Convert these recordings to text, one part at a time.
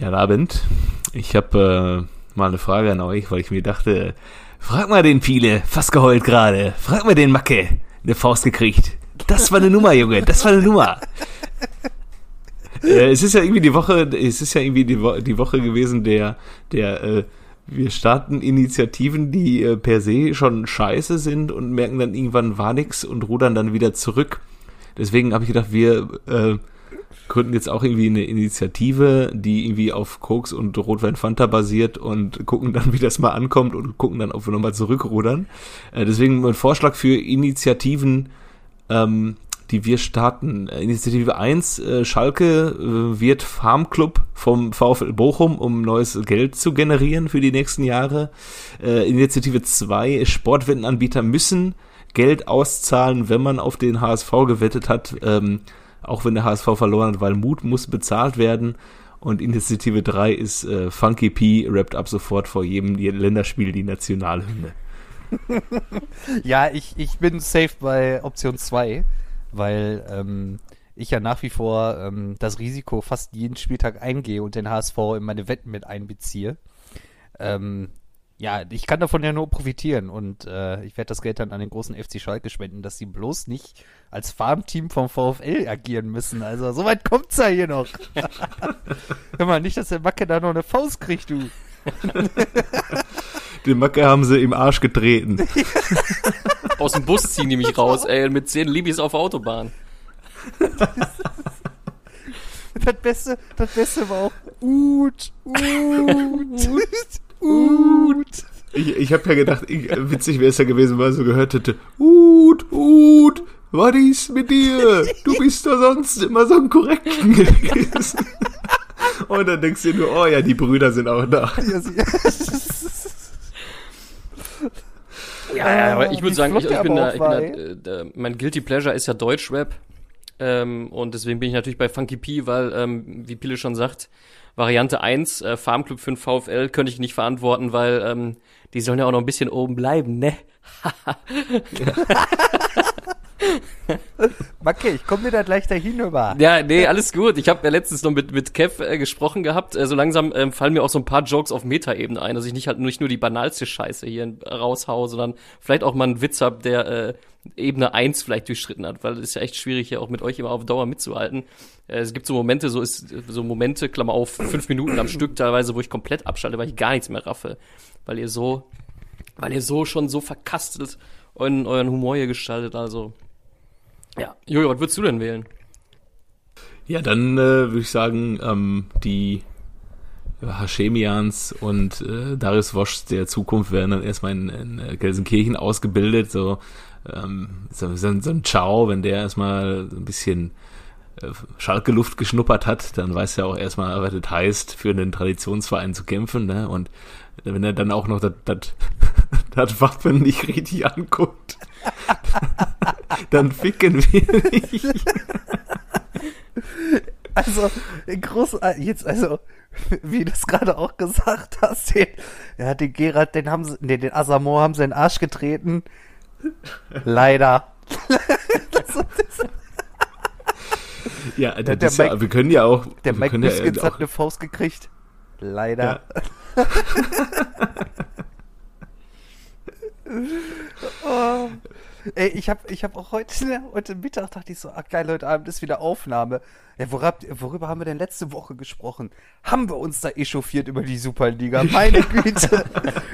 Ja, Abend. Ich habe äh, mal eine Frage an euch, weil ich mir dachte, frag mal den Viele, fast geheult gerade. Frag mal den Macke, eine Faust gekriegt. Das war eine Nummer, Junge, das war eine Nummer. äh, es ist ja irgendwie die Woche, es ist ja irgendwie die, Wo die Woche gewesen, der, der, äh, wir starten Initiativen, die äh, per se schon scheiße sind und merken dann irgendwann war nix und rudern dann wieder zurück. Deswegen habe ich gedacht, wir äh, gründen jetzt auch irgendwie eine Initiative, die irgendwie auf Koks und Rotwein Fanta basiert und gucken dann, wie das mal ankommt und gucken dann, ob wir nochmal zurückrudern. Äh, deswegen mein Vorschlag für Initiativen, ähm, die wir starten. Äh, Initiative 1, äh, Schalke äh, wird Farmclub vom VfL Bochum, um neues Geld zu generieren für die nächsten Jahre. Äh, Initiative 2, Sportwettenanbieter müssen Geld auszahlen, wenn man auf den HSV gewettet hat. Ähm, auch wenn der HSV verloren hat, weil Mut muss bezahlt werden. Und Initiative 3 ist äh, Funky P rappt ab sofort vor jedem Länderspiel die Nationalhymne. ja, ich, ich bin safe bei Option 2, weil ähm, ich ja nach wie vor ähm, das Risiko fast jeden Spieltag eingehe und den HSV in meine Wetten mit einbeziehe. Ähm, ja, ich kann davon ja nur profitieren und äh, ich werde das Geld dann an den großen FC Schalke spenden, dass sie bloß nicht als Farmteam vom VfL agieren müssen. Also so weit kommt's ja hier noch. Hör mal, nicht, dass der Macke da noch eine Faust kriegt, du. Den Macke haben sie im Arsch getreten. Aus dem Bus ziehen die mich raus, ey, mit zehn Libis auf der Autobahn. Das Beste, das Beste war auch Ut, Ut. Ut. Ich, ich habe ja gedacht, ich, witzig wäre es ja gewesen, weil er so gehört hätte, Ut, Ut, was ist mit dir? Du bist doch sonst immer so ein Korrekten gewesen. Und dann denkst du dir nur, oh ja, die Brüder sind auch da. Ja, ja, aber ich würde sagen, ich, ich, bin da, ich bin da, äh, mein Guilty Pleasure ist ja Deutschrap. Ähm, und deswegen bin ich natürlich bei Funky P, weil, ähm, wie Pille schon sagt, Variante 1, äh, Farmclub für den VfL, könnte ich nicht verantworten, weil ähm, die sollen ja auch noch ein bisschen oben bleiben, ne? okay, ich komme dir da gleich dahin über. Ja, nee, alles gut. Ich habe ja letztens noch mit, mit Kev äh, gesprochen gehabt. Äh, so langsam ähm, fallen mir auch so ein paar Jokes auf Meta-Ebene ein, dass ich nicht halt nicht nur die banalste Scheiße hier raushaue, sondern vielleicht auch mal einen Witz hab, der äh, Ebene 1 vielleicht durchschritten hat, weil es ist ja echt schwierig, hier auch mit euch immer auf Dauer mitzuhalten. Äh, es gibt so Momente, so ist so Momente, Klammer auf, fünf Minuten am Stück teilweise, wo ich komplett abschalte, weil ich gar nichts mehr raffe. Weil ihr so, weil ihr so schon so verkastelt euren, euren Humor hier gestaltet, also. Ja. Jojo, was würdest du denn wählen? Ja, dann äh, würde ich sagen, ähm, die Hashemians und äh, Darius Woschs der Zukunft werden dann erstmal in, in Gelsenkirchen ausgebildet, so, ähm, so, so, so ein Ciao, wenn der erstmal ein bisschen äh, Schalke Luft geschnuppert hat, dann weiß er auch erstmal, was das heißt, für einen Traditionsverein zu kämpfen, ne? Und wenn er dann auch noch das Wappen nicht richtig anguckt, dann ficken wir nicht. Also, groß, jetzt, also, wie du es gerade auch gesagt hast, den, ja, den Gerard, den haben sie, nee, den Asamoah haben sie in den Arsch getreten. Leider. das, das, ja, der, der Mike, ja, wir können ja auch. Der Mike Biskins ja hat eine Faust gekriegt. Leider. Ja. oh. Ey, ich habe ich hab auch heute, heute Mittag dachte ich so, ach geil, heute Abend ist wieder Aufnahme. Ja, worüber, worüber haben wir denn letzte Woche gesprochen? Haben wir uns da echauffiert über die Superliga? Meine Güte.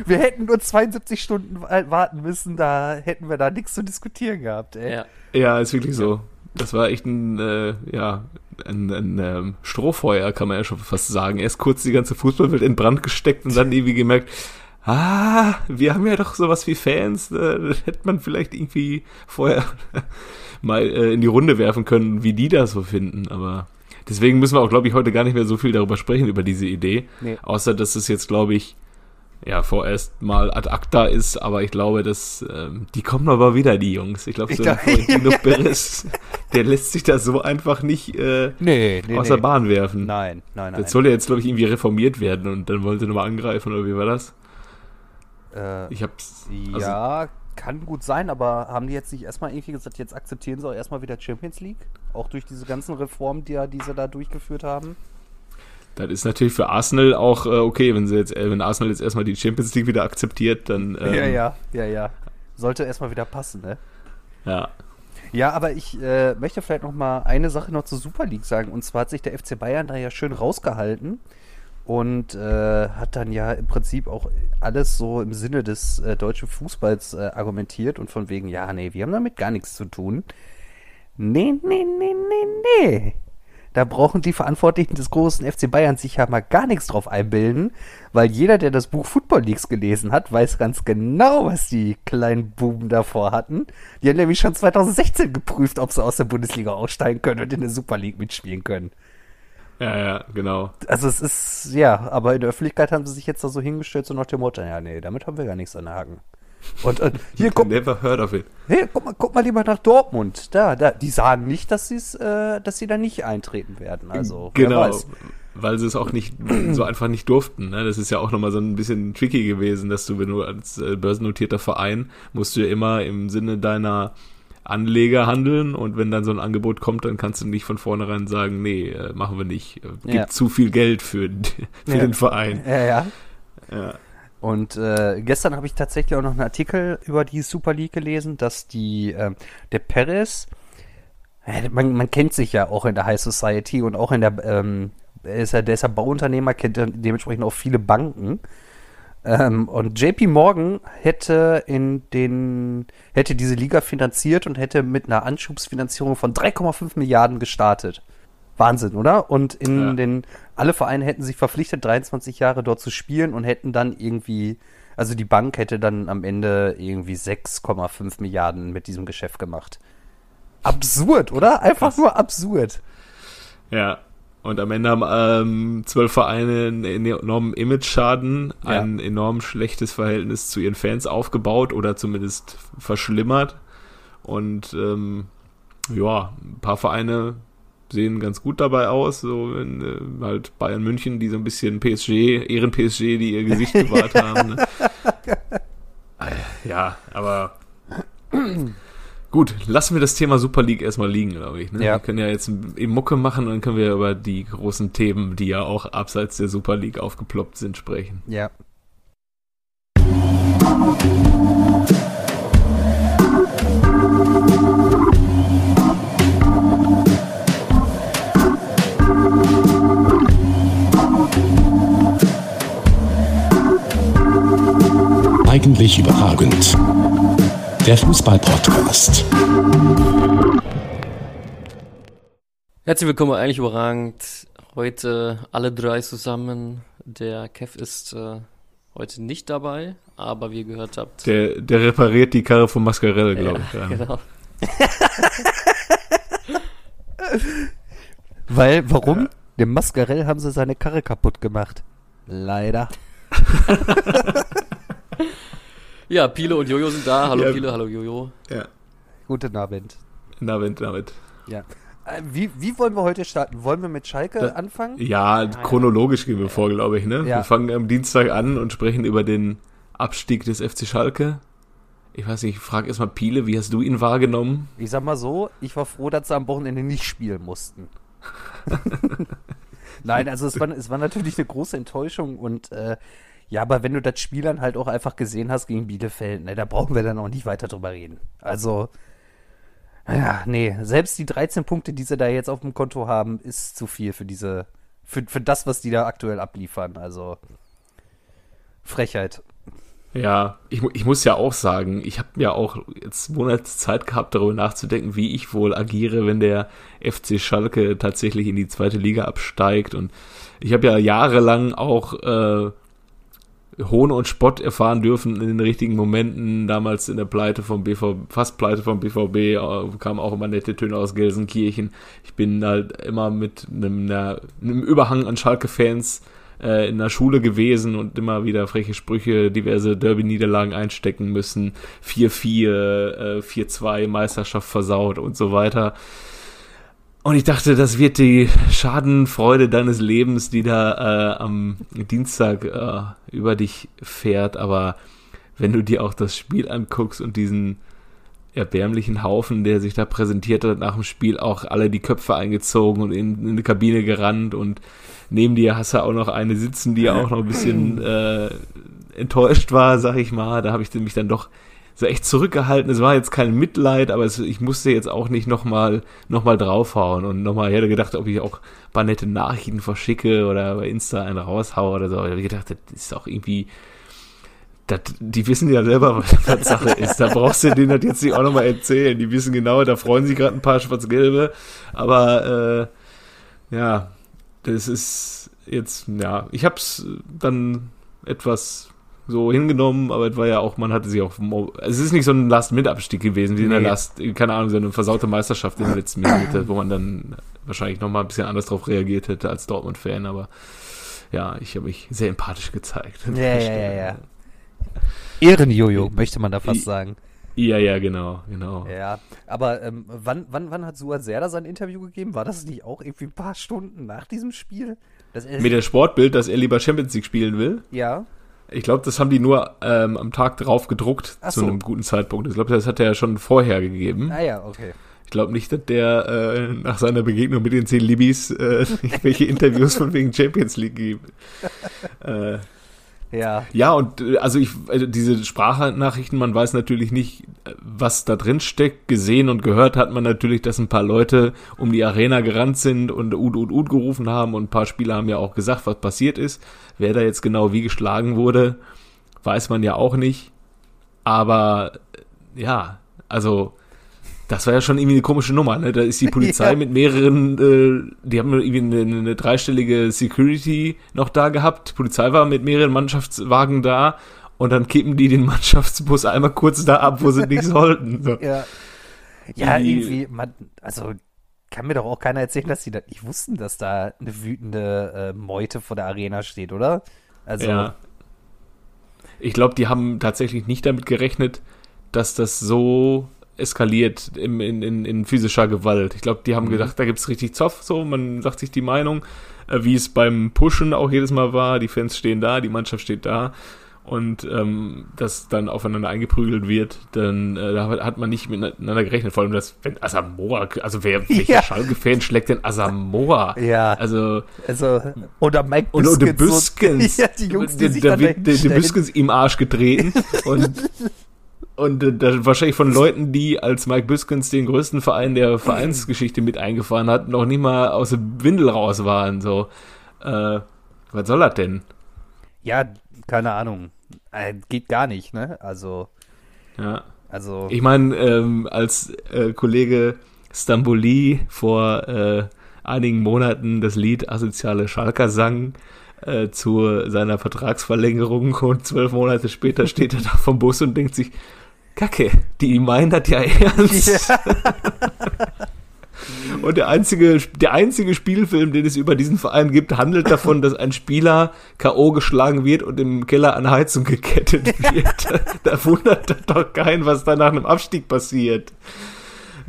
wir hätten nur 72 Stunden warten müssen, da hätten wir da nichts zu diskutieren gehabt, ey. Ja, ja ist wirklich so. Das war echt ein, äh, ja, ein, ein ähm, Strohfeuer, kann man ja schon fast sagen. Erst kurz die ganze Fußballwelt in Brand gesteckt und dann irgendwie gemerkt, ah, wir haben ja doch sowas wie Fans, äh, das hätte man vielleicht irgendwie vorher mal äh, in die Runde werfen können, wie die das so finden, aber deswegen müssen wir auch, glaube ich, heute gar nicht mehr so viel darüber sprechen, über diese Idee. Nee. Außer, dass es jetzt, glaube ich, ja, vorerst mal ad acta ist, aber ich glaube, dass ähm, die kommen aber wieder, die Jungs. Ich glaube, so ein Florentino Perez, der lässt sich da so einfach nicht äh, nee, nee, aus der Bahn werfen. Nein, nein, nein. Das soll ja jetzt, glaube ich, irgendwie reformiert werden und dann wollte nochmal angreifen, oder wie war das? Äh, ich hab's. Also, ja, kann gut sein, aber haben die jetzt nicht erstmal irgendwie gesagt, jetzt akzeptieren sie auch erstmal wieder Champions League? Auch durch diese ganzen Reformen, die, die sie da durchgeführt haben? Das ist natürlich für Arsenal auch äh, okay, wenn sie jetzt, äh, wenn Arsenal jetzt erstmal die Champions League wieder akzeptiert, dann. Ähm, ja, ja, ja, ja. Sollte erstmal wieder passen, ne? Ja. Ja, aber ich äh, möchte vielleicht noch mal eine Sache noch zur Super League sagen. Und zwar hat sich der FC Bayern da ja schön rausgehalten und äh, hat dann ja im Prinzip auch alles so im Sinne des äh, deutschen Fußballs äh, argumentiert und von wegen, ja, nee, wir haben damit gar nichts zu tun. Nee, nee, nee, nee, nee. Da brauchen die Verantwortlichen des großen FC Bayern sich ja mal gar nichts drauf einbilden, weil jeder, der das Buch Football Leagues gelesen hat, weiß ganz genau, was die kleinen Buben davor hatten. Die haben nämlich schon 2016 geprüft, ob sie aus der Bundesliga aussteigen können und in der Super League mitspielen können. Ja, ja, genau. Also es ist, ja, aber in der Öffentlichkeit haben sie sich jetzt da so hingestellt, so nach dem Motto, ja, nee, damit haben wir gar nichts an den Haken. Und äh, hier guck, Never heard of it. hey, guck, mal, guck mal lieber nach Dortmund. Da, da, die sagen nicht, dass, sie's, äh, dass sie da nicht eintreten werden. Also, Genau. Weil sie es auch nicht so einfach nicht durften. Ne? Das ist ja auch nochmal so ein bisschen tricky gewesen, dass du, wenn du als äh, börsennotierter Verein, musst du ja immer im Sinne deiner Anleger handeln und wenn dann so ein Angebot kommt, dann kannst du nicht von vornherein sagen, nee, äh, machen wir nicht. Äh, Gibt Ja. zu viel Geld für, für Ja. den Verein. Ja, ja. Ja. Und äh, gestern habe ich tatsächlich auch noch einen Artikel über die Super League gelesen, dass die äh, der Perez, äh, man, man kennt sich ja auch in der High Society und auch in der, ähm, ist ja, der ist ja Bauunternehmer, kennt dementsprechend auch viele Banken. Ähm, und JP Morgan hätte in den hätte diese Liga finanziert und hätte mit einer Anschubsfinanzierung von 3,5 Milliarden gestartet. Wahnsinn, oder? Und in Ja. den alle Vereine hätten sich verpflichtet, 23 Jahre dort zu spielen und hätten dann irgendwie, also die Bank hätte dann am Ende irgendwie 6,5 Milliarden mit diesem Geschäft gemacht. Absurd, oder? Einfach Krass. nur absurd. Ja. Und am Ende haben ähm, zwölf Vereine einen enormen Image-Schaden, Ja. ein enorm schlechtes Verhältnis zu ihren Fans aufgebaut oder zumindest verschlimmert. Und ähm, ja, ein paar Vereine sehen ganz gut dabei aus, so wenn, äh, halt Bayern München, die so ein bisschen PSG, Ehren PSG, die ihr Gesicht gewahrt haben. Ne? Ja, aber Gut, lassen wir das Thema Super League erstmal liegen, glaube ich. Ne? Ja. Wir können ja jetzt eben Mucke machen und dann können wir über die großen Themen, die ja auch abseits der Super League aufgeploppt sind, sprechen. Ja. Eigentlich überragend. Der Fußball-Podcast. Herzlich willkommen, eigentlich überragend. Heute alle drei zusammen. Der Kev ist äh, heute nicht dabei, aber wie ihr gehört habt. Der, der repariert die Karre von Mascarell, glaube ich. Ja. Genau. Weil, warum? Dem Mascarell haben sie seine Karre kaputt gemacht. Leider. Ja, Pile und Jojo sind da. Hallo Ja. Pile, hallo Jojo. ja. Guten Abend. Damit, damit. Ja. Äh, wie, wie wollen wir heute starten? Wollen wir mit Schalke Da- anfangen? Ja, chronologisch gehen wir vor, glaube ich. Ne? Ja. Wir fangen am Dienstag an und sprechen über den Abstieg des FC Schalke. Ich weiß nicht, ich frage erstmal Piele, wie hast du ihn wahrgenommen? Ich sag mal so, ich war froh, dass sie am Wochenende nicht spielen mussten. Nein, also es war, es war natürlich eine große Enttäuschung und äh, ja, aber wenn du das Spiel dann halt auch einfach gesehen hast gegen Bielefeld, ne, da brauchen wir dann auch nicht weiter drüber reden. Also, ja, nee, selbst die 13 Punkte, die sie da jetzt auf dem Konto haben, ist zu viel für diese, für, für das, was die da aktuell abliefern. Also, Frechheit. Ja, ich, ich muss ja auch sagen, ich habe ja auch jetzt Monate Zeit gehabt, darüber nachzudenken, wie ich wohl agiere, wenn der FC Schalke tatsächlich in die zweite Liga absteigt. Und ich habe ja jahrelang auch äh, Hohn und Spott erfahren dürfen in den richtigen Momenten. Damals in der Pleite vom BVB, fast Pleite vom BVB, äh, kamen auch immer nette Töne aus Gelsenkirchen. Ich bin halt immer mit einem, einem Überhang an Schalke-Fans äh, in der Schule gewesen und immer wieder freche Sprüche, diverse Derby-Niederlagen einstecken müssen. 4-4, äh, 4-2, Meisterschaft versaut und so weiter. Und ich dachte, das wird die Schadenfreude deines Lebens, die da äh, am Dienstag äh, über dich fährt. Aber wenn du dir auch das Spiel anguckst und diesen erbärmlichen Haufen, der sich da präsentiert hat nach dem Spiel, auch alle die Köpfe eingezogen und in, in eine Kabine gerannt und neben dir hast du auch noch eine sitzen, die auch noch ein bisschen äh, enttäuscht war, sag ich mal. Da habe ich mich dann doch so echt zurückgehalten. Es war jetzt kein Mitleid, aber es, ich musste jetzt auch nicht nochmal noch mal draufhauen und nochmal, ich hätte gedacht, ob ich auch ein paar nette Nachrichten verschicke oder bei Insta einen raushaue oder so. Ich habe gedacht, das ist auch irgendwie, das, die wissen ja selber, was Sache ist. Da brauchst du denen das jetzt nicht auch nochmal erzählen. Die wissen genau, da freuen sich gerade ein paar Schwarz-Gelbe. Aber äh, ja, das ist jetzt, ja, ich habe es dann etwas so hingenommen, aber es war ja auch, man hatte sich auch, es ist nicht so ein Last-Mit-Abstieg gewesen, wie in der Last, keine Ahnung, so eine versaute Meisterschaft in der letzten Minute, wo man dann wahrscheinlich nochmal ein bisschen anders drauf reagiert hätte als Dortmund-Fan, aber ja, ich habe mich sehr empathisch gezeigt. Ja, ja, ja, ja. Ehrenjojo, möchte man da fast sagen. Ja, ja, genau, genau. Ja, aber ähm, wann, wann, wann hat Suat Serda sein Interview gegeben? War das nicht auch irgendwie ein paar Stunden nach diesem Spiel? Mit dem Sportbild, dass er lieber Champions League spielen will? Ja. Ich glaube, das haben die nur ähm, am Tag drauf gedruckt Ach zu so. einem guten Zeitpunkt. Ich glaube, das hat er ja schon vorher gegeben. Ah ja, okay. Ich glaube nicht, dass der äh, nach seiner Begegnung mit den zehn Libis äh, irgendwelche Interviews von wegen Champions League gibt. Äh, Ja. ja, und äh, also ich, also diese Sprachnachrichten, man weiß natürlich nicht, äh, was da drin steckt. Gesehen und gehört hat man natürlich, dass ein paar Leute um die Arena gerannt sind und Ud, Ud, Ud gerufen haben und ein paar Spieler haben ja auch gesagt, was passiert ist. Wer da jetzt genau wie geschlagen wurde, weiß man ja auch nicht. Aber äh, ja, also das war ja schon irgendwie eine komische Nummer, ne? Da ist die Polizei Ja. mit mehreren, äh, die haben irgendwie eine, eine dreistellige Security noch da gehabt. Die Polizei war mit mehreren Mannschaftswagen da und dann kippen die den Mannschaftsbus einmal kurz da ab, wo sie nicht sollten. So. Ja. Ja, irgendwie, man, also kann mir doch auch keiner erzählen, dass die das nicht wussten, dass da eine wütende äh, Meute vor der Arena steht, oder? Also, Ja. Ich glaube, die haben tatsächlich nicht damit gerechnet, dass das so eskaliert im, in, in, in physischer Gewalt. Ich glaube, die haben gedacht, da gibt's richtig Zoff, so, man sagt sich die Meinung, äh, wie es beim Pushen auch jedes Mal war, die Fans stehen da, die Mannschaft steht da und ähm, das dann aufeinander eingeprügelt wird, dann äh, da hat man nicht miteinander gerechnet. Vor allem, dass wenn Asamoah, also wer welcher Ja. Schalke-Fan schlägt denn Asamoah? Ja. Also also, oder Mike und, und der Büskens Büskens. So, ja, die Jungs, die der, sich dann wird- der, der. Büskens im Arsch getreten und und äh, wahrscheinlich von Leuten, die als Mike Büskens den größten Verein der Vereinsgeschichte mit eingefahren hat, noch nicht mal aus dem Windel raus waren. So, äh, was soll das denn? Ja, keine Ahnung. Äh, geht gar nicht, ne? Also, Ja. also. Ich meine, ähm, als äh, Kollege Stamboli vor äh, einigen Monaten das Lied Asoziale Schalker sang äh, zu seiner Vertragsverlängerung und zwölf Monate später steht er da vom Bus und denkt sich, Kacke, die meinen das ja ernst. Und der einzige, der einzige Spielfilm, den es über diesen Verein gibt, handelt davon, dass ein Spieler K.O. geschlagen wird und im Keller an Heizung gekettet wird. da wundert doch keinen, was da nach einem Abstieg passiert.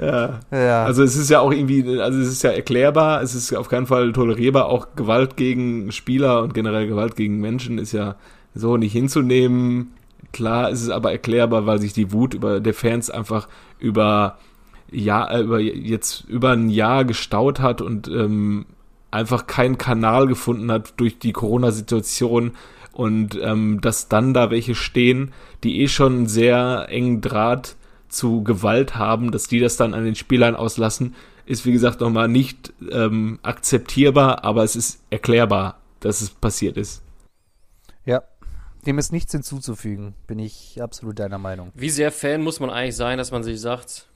Ja. ja. Also es ist ja auch irgendwie, also es ist ja erklärbar, es ist auf keinen Fall tolerierbar, auch Gewalt gegen Spieler und generell Gewalt gegen Menschen ist ja so nicht hinzunehmen. Klar ist es aber erklärbar, weil sich die Wut über der Fans einfach über ja über jetzt über ein Jahr gestaut hat und ähm, einfach keinen Kanal gefunden hat durch die Corona-Situation und ähm, dass dann da welche stehen, die eh schon sehr engen Draht zu Gewalt haben, dass die das dann an den Spielern auslassen, ist wie gesagt nochmal nicht ähm, akzeptierbar, aber es ist erklärbar, dass es passiert ist. ja. Dem ist nichts hinzuzufügen. Bin ich absolut deiner Meinung. Wie sehr Fan muss man eigentlich sein, dass man sich sagt,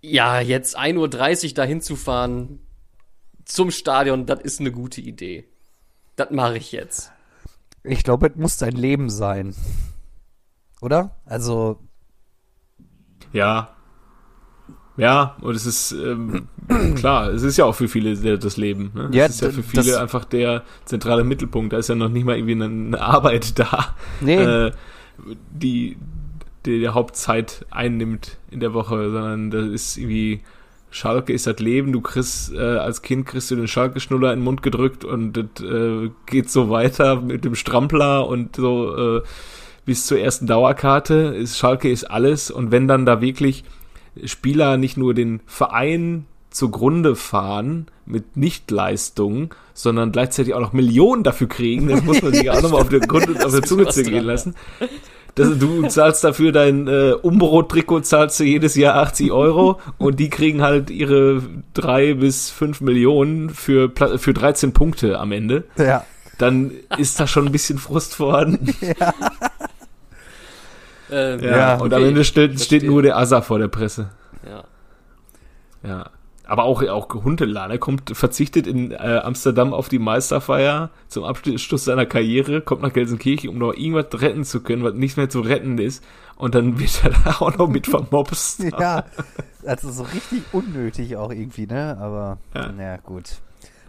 ja, jetzt 1.30 Uhr dahin zu fahren zum Stadion, das ist eine gute Idee. Das mache ich jetzt. Ich glaube, es muss dein Leben sein. Oder? Also, Ja. Ja, und es ist ähm, klar, es ist ja auch für viele das Leben. Ne? Ja, es ist ja für viele einfach der zentrale Mittelpunkt. Da ist ja noch nicht mal irgendwie eine, Arbeit da, nee. äh, die, die die Hauptzeit einnimmt in der Woche, sondern das ist irgendwie Schalke ist das Leben. Du kriegst äh, als Kind kriegst du den Schalke-Schnuller in den Mund gedrückt und das äh, geht so weiter mit dem Strampler und so. Äh, bis zur ersten Dauerkarte. Ist, Schalke ist alles. Und wenn dann da wirklich Spieler nicht nur den Verein zugrunde fahren mit Nichtleistungen, sondern gleichzeitig auch noch Millionen dafür kriegen, das muss man sich auch nochmal auf der, Grund, auf der Zunge zergehen lassen. Das, du zahlst dafür dein äh, Umbro-Trikot, zahlst du jedes Jahr 80 Euro und die kriegen halt ihre drei bis fünf Millionen für, für 13 Punkte am Ende. Ja. Dann ist da schon ein bisschen Frust vorhanden. Ähm, Ja, Ja, und okay, am Ende steht, steht nur der Asa vor der Presse. Ja. Ja. Aber auch, auch Huntelaar, er kommt, verzichtet in äh, Amsterdam auf die Meisterfeier zum Abschluss seiner Karriere, kommt nach Gelsenkirchen, um noch irgendwas retten zu können, was nicht mehr zu retten ist. Und dann wird er da auch noch mit vermobst. Ja, also so richtig unnötig auch irgendwie, ne? Aber Ja. naja, gut.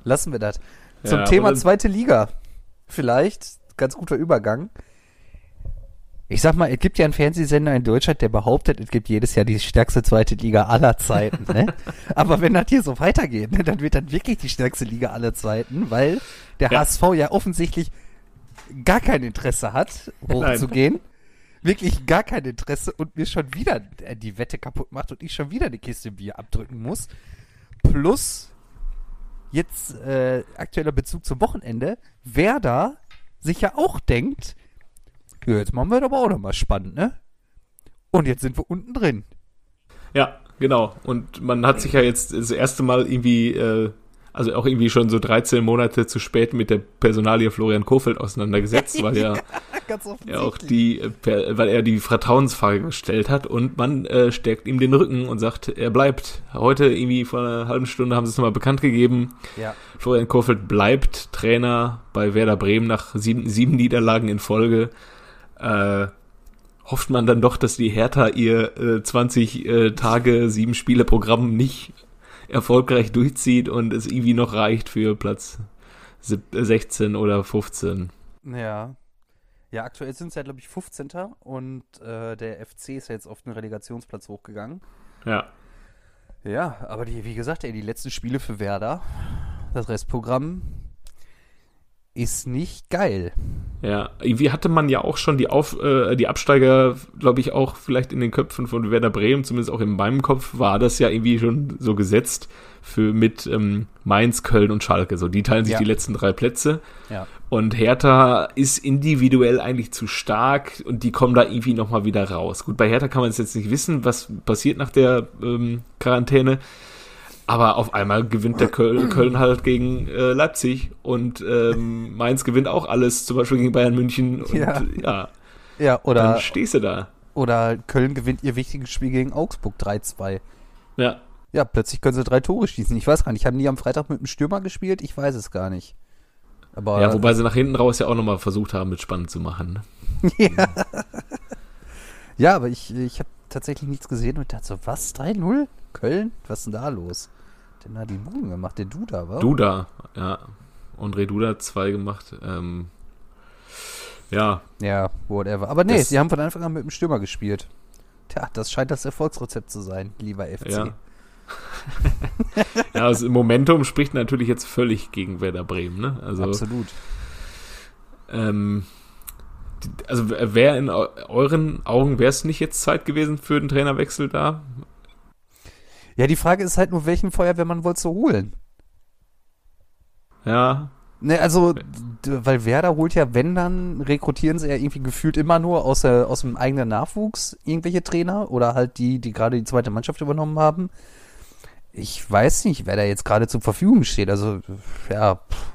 Lassen wir das. Zum Ja, Thema und dann- zweite Liga. Vielleicht, ganz guter Übergang. Ich sag mal, es gibt ja einen Fernsehsender in Deutschland, der behauptet, es gibt jedes Jahr die stärkste zweite Liga aller Zeiten. Ne? Aber wenn das hier so weitergeht, ne, dann wird das wirklich die stärkste Liga aller Zeiten, weil der Ja. HSV ja offensichtlich gar kein Interesse hat, hochzugehen. Wirklich gar kein Interesse und mir schon wieder äh, die Wette kaputt macht und ich schon wieder eine Kiste Bier abdrücken muss. Plus jetzt äh, aktueller Bezug zum Wochenende, Werder sich ja auch denkt, ja, jetzt machen wir das aber auch nochmal spannend, ne? Und jetzt sind wir unten drin. Ja, genau. Und man hat sich ja jetzt das erste Mal irgendwie, äh, also auch irgendwie schon so 13 Monate zu spät mit der Personalie Florian Kofeld auseinandergesetzt, weil ja, ja auch die, äh, weil er die Vertrauensfrage gestellt hat und man äh, stärkt ihm den Rücken und sagt, er bleibt. Heute irgendwie vor einer halben Stunde haben sie es nochmal bekannt gegeben. Ja. Florian Kofeld bleibt Trainer bei Werder Bremen nach sieben, sieben Niederlagen in Folge. Äh, hofft man dann doch, dass die Hertha ihr äh, 20 äh, Tage, sieben Spiele Programm nicht erfolgreich durchzieht und es irgendwie noch reicht für Platz sieb- äh, 16 oder 15. Ja. Ja, aktuell sind es ja, glaube ich, 15. und äh, der FC ist ja jetzt auf den Relegationsplatz hochgegangen. Ja. Ja, aber die, wie gesagt, ey, die letzten Spiele für Werder, das Restprogramm ist nicht geil. Ja, irgendwie hatte man ja auch schon die Auf, äh, die Absteiger, glaube ich, auch vielleicht in den Köpfen von Werder Bremen, zumindest auch in meinem Kopf, war das ja irgendwie schon so gesetzt für mit ähm, Mainz, Köln und Schalke. So, die teilen sich Ja. die letzten drei Plätze. Ja. Und Hertha ist individuell eigentlich zu stark und die kommen da irgendwie nochmal wieder raus. Gut, bei Hertha kann man es jetzt nicht wissen, was passiert nach der ähm, Quarantäne. Aber auf einmal gewinnt der Köln, Köln halt gegen äh, Leipzig und ähm, Mainz gewinnt auch alles, zum Beispiel gegen Bayern München. Und Ja. ja, Ja, dann oder, stehst du da. oder Köln gewinnt ihr wichtiges Spiel gegen Augsburg 3-2. Ja. Ja, plötzlich können sie drei Tore schießen. Ich weiß gar nicht, haben die am Freitag mit dem Stürmer gespielt? Ich weiß es gar nicht. Aber ja, wobei sie nach hinten raus ja auch nochmal versucht haben, mit spannend zu machen. Ne? ja. ja, aber ich, ich habe tatsächlich nichts gesehen und dachte so, was? 3-0? Köln? Was ist denn da los? Denn hat die Buben gemacht, der Duda, war? Duda, ja. André Duda hat zwei gemacht. Ähm, ja, Ja, whatever. Aber nee, Das- sie haben von Anfang an mit dem Stürmer gespielt. Tja, das scheint das Erfolgsrezept zu sein, lieber FC. Ja. ja, das Momentum spricht natürlich jetzt völlig gegen Werder Bremen, ne? Also, Absolut. ähm, also wer in eu- euren Augen wäre es nicht jetzt Zeit gewesen für den Trainerwechsel da? Ja, die Frage ist halt nur, welchen Feuerwehrmann wolltest du holen? Ja, Ne, also, weil Werder holt ja, wenn dann, rekrutieren sie ja irgendwie gefühlt immer nur aus, der, aus dem eigenen Nachwuchs irgendwelche Trainer oder halt die, die gerade die zweite Mannschaft übernommen haben. Ich weiß nicht, wer da jetzt gerade zur Verfügung steht. Also, ja, pff.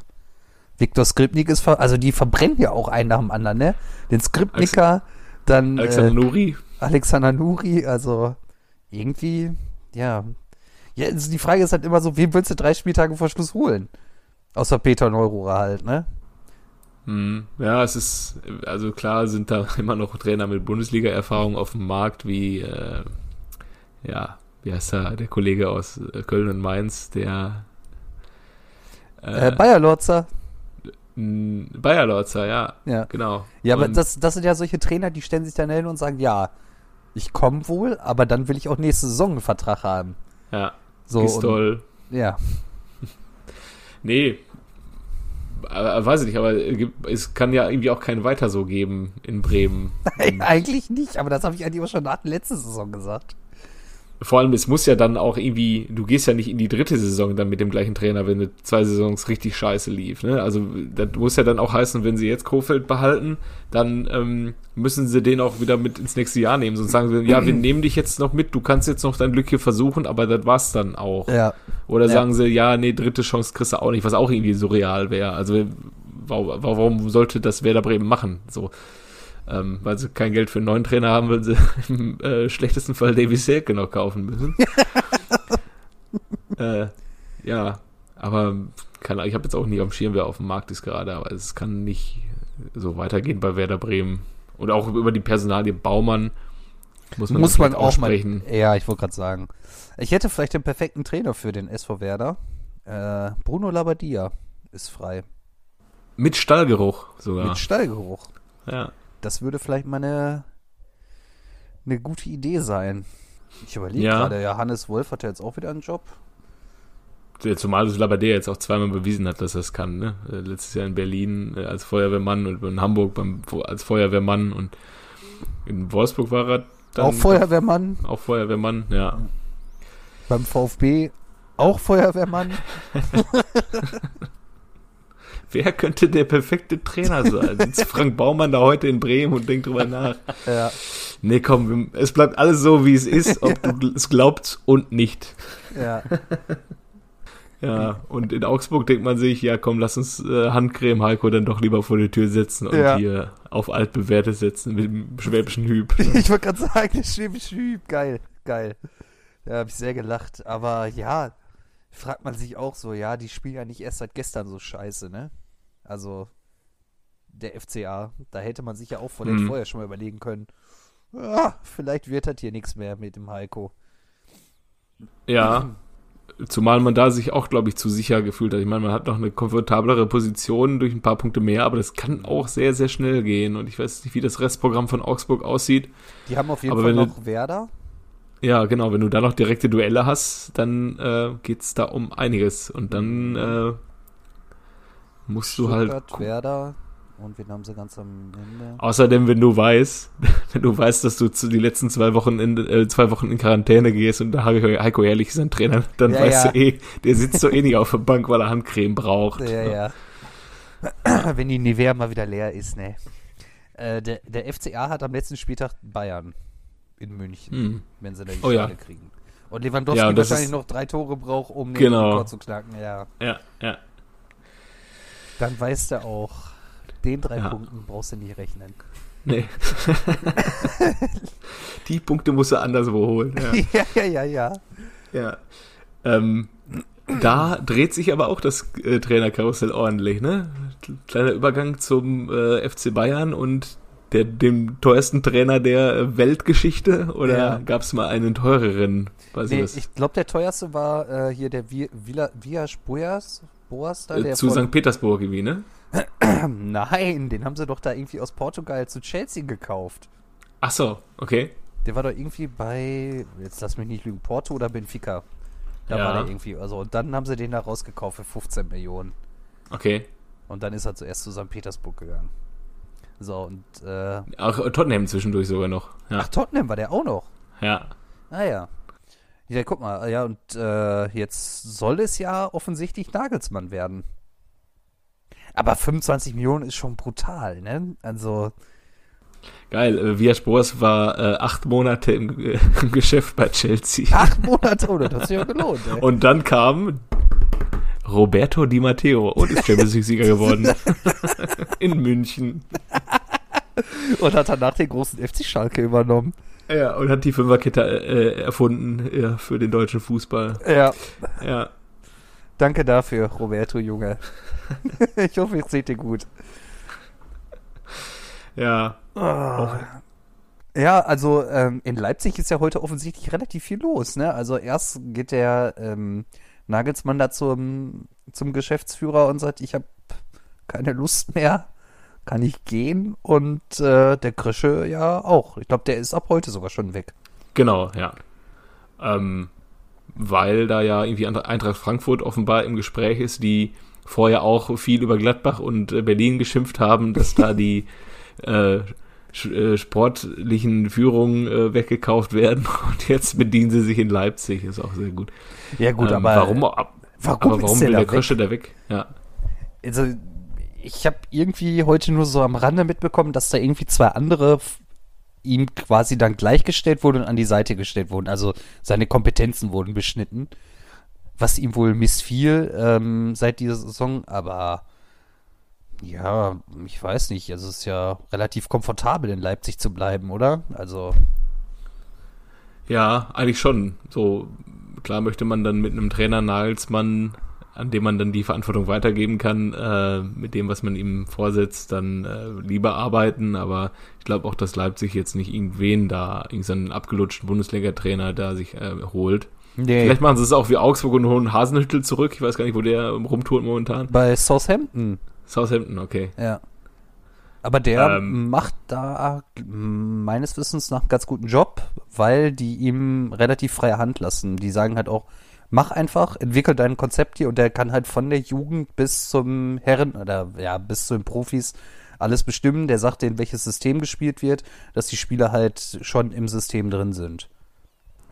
Viktor Skripnik ist, ver also die verbrennen ja auch einen nach dem anderen, ne? Den Skripniker, dann Alexander äh, Nuri. Alexander Nuri, also irgendwie, ja. Ja, also die Frage ist halt immer so, wen willst du drei Spieltage vor Schluss holen? Außer Peter Neururer halt, ne? Hm, ja, es ist, also klar sind da immer noch Trainer mit Bundesliga-Erfahrung auf dem Markt, wie, äh, ja, wie heißt er, der Kollege aus äh, Köln und Mainz, der Äh, Bayer Lorzer. m, Bayer Lorzer, ja, Ja. genau. Ja, aber Und- das, das sind ja solche Trainer, die stellen sich dann hin und sagen, ja, ich komme wohl, aber dann will ich auch nächste Saison einen Vertrag haben. Ja, So, und, Gistol. ja. Nee, weiß ich nicht, aber es kann ja irgendwie auch keinen weiter so geben in Bremen. eigentlich nicht, aber das habe ich eigentlich auch schon nach der letzten Saison gesagt. Vor allem, es muss ja dann auch irgendwie, du gehst ja nicht in die dritte Saison dann mit dem gleichen Trainer, wenn eine zwei Saisons richtig scheiße lief. Ne? Also das muss ja dann auch heißen, wenn sie jetzt Kofeld behalten, dann ähm, müssen sie den auch wieder mit ins nächste Jahr nehmen. Sonst sagen sie, ja, wir nehmen dich jetzt noch mit, du kannst jetzt noch dein Glück hier versuchen, aber das war's dann auch. Ja. Oder Ja. sagen sie, ja, nee, dritte Chance kriegst du auch nicht, was auch irgendwie surreal wäre. Also warum, warum sollte das Werder Bremen machen? So. Ähm, weil sie kein Geld für einen neuen Trainer haben, weil sie im äh, schlechtesten Fall Davy Selke noch kaufen müssen. äh, ja, aber kann, ich habe jetzt auch nicht am Schirm, wer auf dem Markt ist gerade, aber es kann nicht so weitergehen bei Werder Bremen. Und auch über die Personalie Baumann muss man, Muss man auch sprechen. Ja, ich wollte gerade sagen. Ich hätte vielleicht den perfekten Trainer für den SV Werder. Äh, Bruno Labbadia ist frei. Mit Stallgeruch sogar. Mit Stallgeruch. ja. Das würde vielleicht mal eine, eine gute Idee sein. Ich überlege Ja. gerade, ja, Hannes Wolf hat ja jetzt auch wieder einen Job. Zumal das Labadea jetzt auch zweimal bewiesen hat, dass er es kann. Ne? Äh, Letztes Jahr in Berlin äh, als Feuerwehrmann und in Hamburg beim, als Feuerwehrmann und in Wolfsburg war er dann auch Feuerwehrmann. auch Feuerwehrmann, ja. Beim VfB auch Feuerwehrmann. Wer könnte der perfekte Trainer sein? Sitzt Frank Baumann da heute in Bremen und denkt drüber nach. ja. Nee, komm, es bleibt alles so, wie es ist, ob du gl- es glaubst und nicht. ja. Ja, und in Augsburg denkt man sich, ja komm, lass uns äh, Handcreme Heiko dann doch lieber vor die Tür setzen und Ja. hier auf altbewährtes setzen mit dem schwäbischen Hüb. Ich wollte gerade sagen, der schwäbische Hüb. Geil, geil. Da habe ich sehr gelacht. Aber ja, fragt man sich auch so, ja, die spielen ja nicht erst seit gestern so scheiße, ne? Also, der FCA, da hätte man sich ja auch vor Mhm. vorher schon mal überlegen können, ah, vielleicht wird das hier nichts mehr mit dem Heiko. Ja, zumal man da sich auch, glaube ich, zu sicher gefühlt hat. Ich meine, man hat noch eine komfortablere Position durch ein paar Punkte mehr, aber das kann auch sehr, sehr schnell gehen. Und ich weiß nicht, wie das Restprogramm von Augsburg aussieht. Die haben auf jeden Aber Fall wenn du- noch Werder. Ja, genau, wenn du da noch direkte Duelle hast, dann äh, geht's da um einiges. Und dann äh, musst du halt. Stuttgart. Werder. Und wen haben sie ganz am Ende? Außerdem, wenn du weißt, wenn du weißt, dass du zu die letzten zwei Wochen in äh, zwei Wochen in Quarantäne gehst und da Heiko, Heiko Ehrlich ist ein Trainer, dann Ja, weißt ja. du eh, der sitzt so eh nicht auf der Bank, weil er Handcreme braucht. Ja, ja. Wenn die Nivea mal wieder leer ist, ne. Äh, der, der FCA hat am letzten Spieltag Bayern in München, Hm. wenn sie da die Oh ja. Kriegen. Und Lewandowski Ja, und wahrscheinlich ist- noch drei Tore braucht, um den Genau. Rekord zu knacken. Ja, Ja, ja. Dann weißt du auch, den drei Ja. Punkten brauchst du nicht rechnen. Nee. die Punkte musst du anderswo holen. Ja. ja, ja, ja, ja. ja. Ähm, da dreht sich aber auch das äh, Trainerkarussell ordentlich, ne? Kleiner Übergang zum äh, FC Bayern und der, dem teuersten Trainer der Weltgeschichte oder Ja. gab es mal einen teureren? Weiß Nee, ich glaube, der teuerste war äh, hier der Vi- Villa, Vias Boas, da, äh, der zu von, St. Petersburg irgendwie, ne? Nein, den haben sie doch da irgendwie aus Portugal zu Chelsea gekauft. Ach so, okay. Der war doch irgendwie bei, jetzt lass mich nicht lügen, Porto oder Benfica. Da Ja. war der irgendwie, also und dann haben sie den da rausgekauft für 15 Millionen. Okay. Und dann ist er zuerst zu St. Petersburg gegangen. So, und, äh, Auch Tottenham zwischendurch sogar noch. Ja. ach, Tottenham war der auch noch. ja. Ah ja. Ja, guck mal, ja, und äh, jetzt soll es ja offensichtlich Nagelsmann werden. Aber 25 Millionen ist schon brutal, ne? Also, Geil. Äh, Vias Boas war äh, acht Monate im, äh, im Geschäft bei Chelsea. acht Monate, oh, das hat sich ja gelohnt, ey. Und dann kam Roberto Di Matteo und ist Champions League-Sieger geworden. In München. Und hat danach den großen FC Schalke übernommen. Ja, und hat die Fünferkette äh, erfunden ja, für den deutschen Fußball. Ja. Ja. Danke dafür, Roberto Junge. ich hoffe, es seht ihr gut. Ja. Ja, also ähm, in Leipzig ist ja heute offensichtlich relativ viel los. Ne? Also erst geht der ähm, Nagelsmann da zum, zum Geschäftsführer und sagt, ich habe keine Lust mehr, kann ich gehen. Und äh, der Krische ja auch. Ich glaube, der ist ab heute sogar schon weg. Genau, ja. Ähm, weil da ja irgendwie Eintracht Frankfurt offenbar im Gespräch ist, die vorher auch viel über Gladbach und äh, Berlin geschimpft haben, dass da die äh, äh, sportlichen Führungen äh, weggekauft werden und jetzt bedienen sie sich in Leipzig, ist auch sehr gut. Ja, gut, Ähm, aber warum, ab, warum aber warum der will der weg? Krösche da weg? Ja. also ich habe irgendwie heute nur so am Rande mitbekommen, dass da irgendwie zwei andere ihm quasi dann gleichgestellt wurden und an die Seite gestellt wurden. Also seine Kompetenzen wurden beschnitten, was ihm wohl missfiel ähm, seit dieser Saison. Aber ja, ich weiß nicht. Also es ist ja relativ komfortabel in Leipzig zu bleiben, oder? Also Ja, eigentlich schon. So, klar möchte man dann mit einem Trainer Nagelsmann, an dem man dann die Verantwortung weitergeben kann, äh, mit dem, was man ihm vorsetzt, dann äh, lieber arbeiten. Aber ich glaube auch, dass Leipzig jetzt nicht irgendwen da, irgendeinen abgelutschten Bundesliga-Trainer da sich äh, holt. nee, Vielleicht machen sie es auch wie Augsburg und holen Hasenhüttel zurück. Ich weiß gar nicht, wo der rumtourt momentan. bei Southampton. Southampton, okay. Ja. Aber der Ähm. macht da meines Wissens nach einen ganz guten Job, weil die ihm relativ freie Hand lassen. Die sagen halt auch, mach einfach, entwickel dein Konzept hier und der kann halt von der Jugend bis zum Herren oder ja, bis zu den Profis alles bestimmen. Der sagt denen, welches System gespielt wird, dass die Spieler halt schon im System drin sind.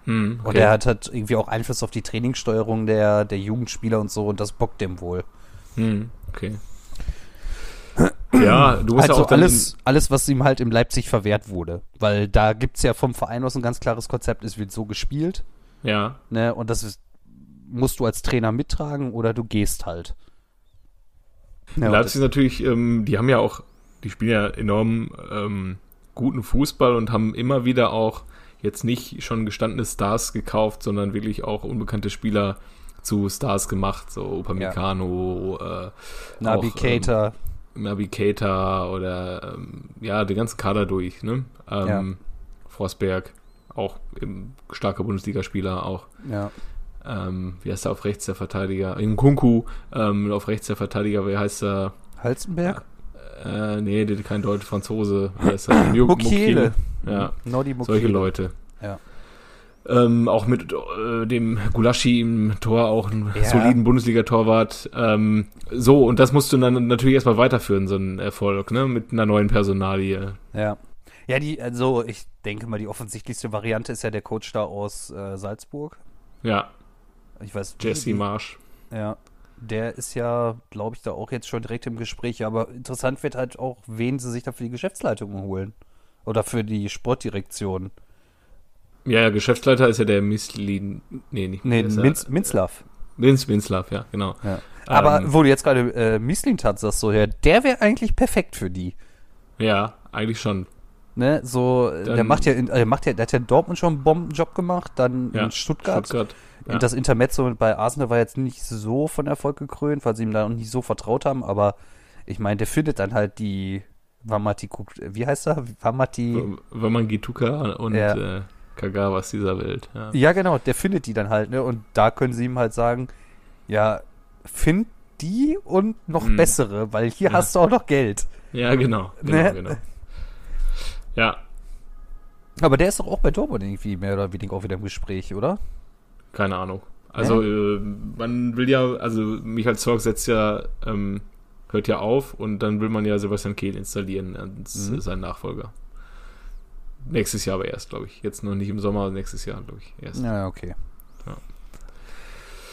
Hm, Und er hat halt irgendwie auch Einfluss auf die Trainingssteuerung der, der Jugendspieler und so und das bockt dem wohl. Hm, okay. Ja, du musst Also ja auch alles, alles, was ihm halt in Leipzig verwehrt wurde. Weil da gibt's ja vom Verein aus ein ganz klares Konzept, es wird so gespielt, ja, ne? Und das ist, musst du als Trainer mittragen oder du gehst halt. Ja, Leipzig natürlich, ähm, die haben ja auch, die spielen ja enorm ähm, guten Fußball und haben immer wieder auch jetzt nicht schon gestandene Stars gekauft, sondern wirklich auch unbekannte Spieler zu Stars gemacht, so Upamecano, äh, Nabi Keita, ähm, Nabi Keita oder ähm, ja, den ganzen Kader durch, ne? Ähm, Forsberg, auch eben starker Bundesligaspieler, auch ja. Ähm, wie heißt er auf rechts der Verteidiger? In Kunku, ähm, auf rechts der Verteidiger, wie heißt er? Halzenberg? Äh, nee, der kein Deutsch, Franzose. Wie heißt er? Mukiele. Ja, Nodi Mukiele. solche Leute. Ja. Ähm, auch mit äh, dem Gulaschi im Tor, auch einen Ja. soliden Bundesliga-Torwart. Ähm, so, und das musst du dann natürlich erstmal weiterführen, so ein Erfolg, ne? Mit einer neuen Personalie. Ja. Ja, die, also ich denke mal, die offensichtlichste Variante ist ja der Coach da aus äh, Salzburg. Ja, Ich weiß Jesse Marsch. Ja, der ist ja, glaube ich, da auch jetzt schon direkt im Gespräch. Aber interessant wird halt auch, wen sie sich da für die Geschäftsleitung holen. Oder für die Sportdirektion. Ja, ja, Geschäftsleiter ist ja der Mislin. Nee, nicht. Nee, ist ja- Minz, Minzlaff. Vince Minzlaff, ja, genau. Ja. Aber Ähm, wo du jetzt gerade äh, Mislintat sagst, so, ja, der wäre eigentlich perfekt für die. Ja, eigentlich schon. Ne, so, äh, der Dann- macht ja, in, äh, macht ja, der hat ja in Dortmund schon einen Bombenjob gemacht, dann Ja, in Stuttgart. Stuttgart. Ja. Und das Intermezzo bei Arsenal war jetzt nicht so von Erfolg gekrönt, weil sie ihm da noch nicht so vertraut haben, aber ich meine, der findet dann halt die Wamati, wie heißt er? Wamati. Wenn man Gituka und Ja. äh, Kagawas dieser Welt. Ja. Ja, genau, der findet die dann halt, ne? Und da können sie ihm halt sagen, ja, find die und noch Mhm. bessere, weil hier Ja. hast du auch noch Geld. Ja, genau. Genau, Ne? genau. Ja, Aber der ist doch auch bei Dortmund irgendwie mehr oder weniger auch wieder im Gespräch, oder? keine Ahnung. Also, äh, man will ja, also Michael Zorg setzt ja, ähm, hört ja auf und dann will man ja Sebastian Kehl installieren als Mhm. äh, sein Nachfolger. Nächstes Jahr aber erst, glaube ich. Jetzt noch nicht im Sommer, nächstes Jahr, glaube ich, erst. Ja, okay. Ja.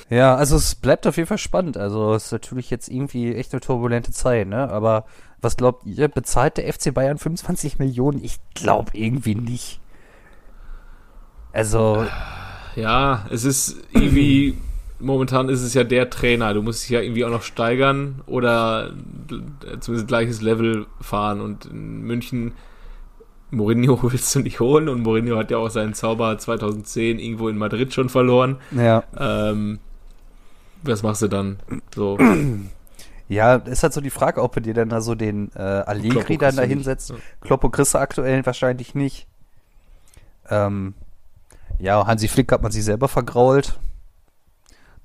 Ja, also es bleibt auf jeden Fall spannend. Also es ist natürlich jetzt irgendwie echt eine turbulente Zeit, ne? Aber was glaubt ihr, bezahlt der FC Bayern 25 Millionen? Ich glaube irgendwie nicht. Also, Ja, es ist irgendwie, momentan ist es ja der Trainer. Du musst dich ja irgendwie auch noch steigern oder zumindest gleiches Level fahren. Und in München, Mourinho willst du nicht holen und Mourinho hat ja auch seinen Zauber 2010 irgendwo in Madrid schon verloren. ja. Ähm, was machst du dann? So, Ja, ist halt so die Frage, ob du dir dann da so den äh, Allegri dann da hinsetzt. nicht. Kloppo du aktuell wahrscheinlich nicht. Ähm, ja, Hansi Flick hat man sich selber vergrault.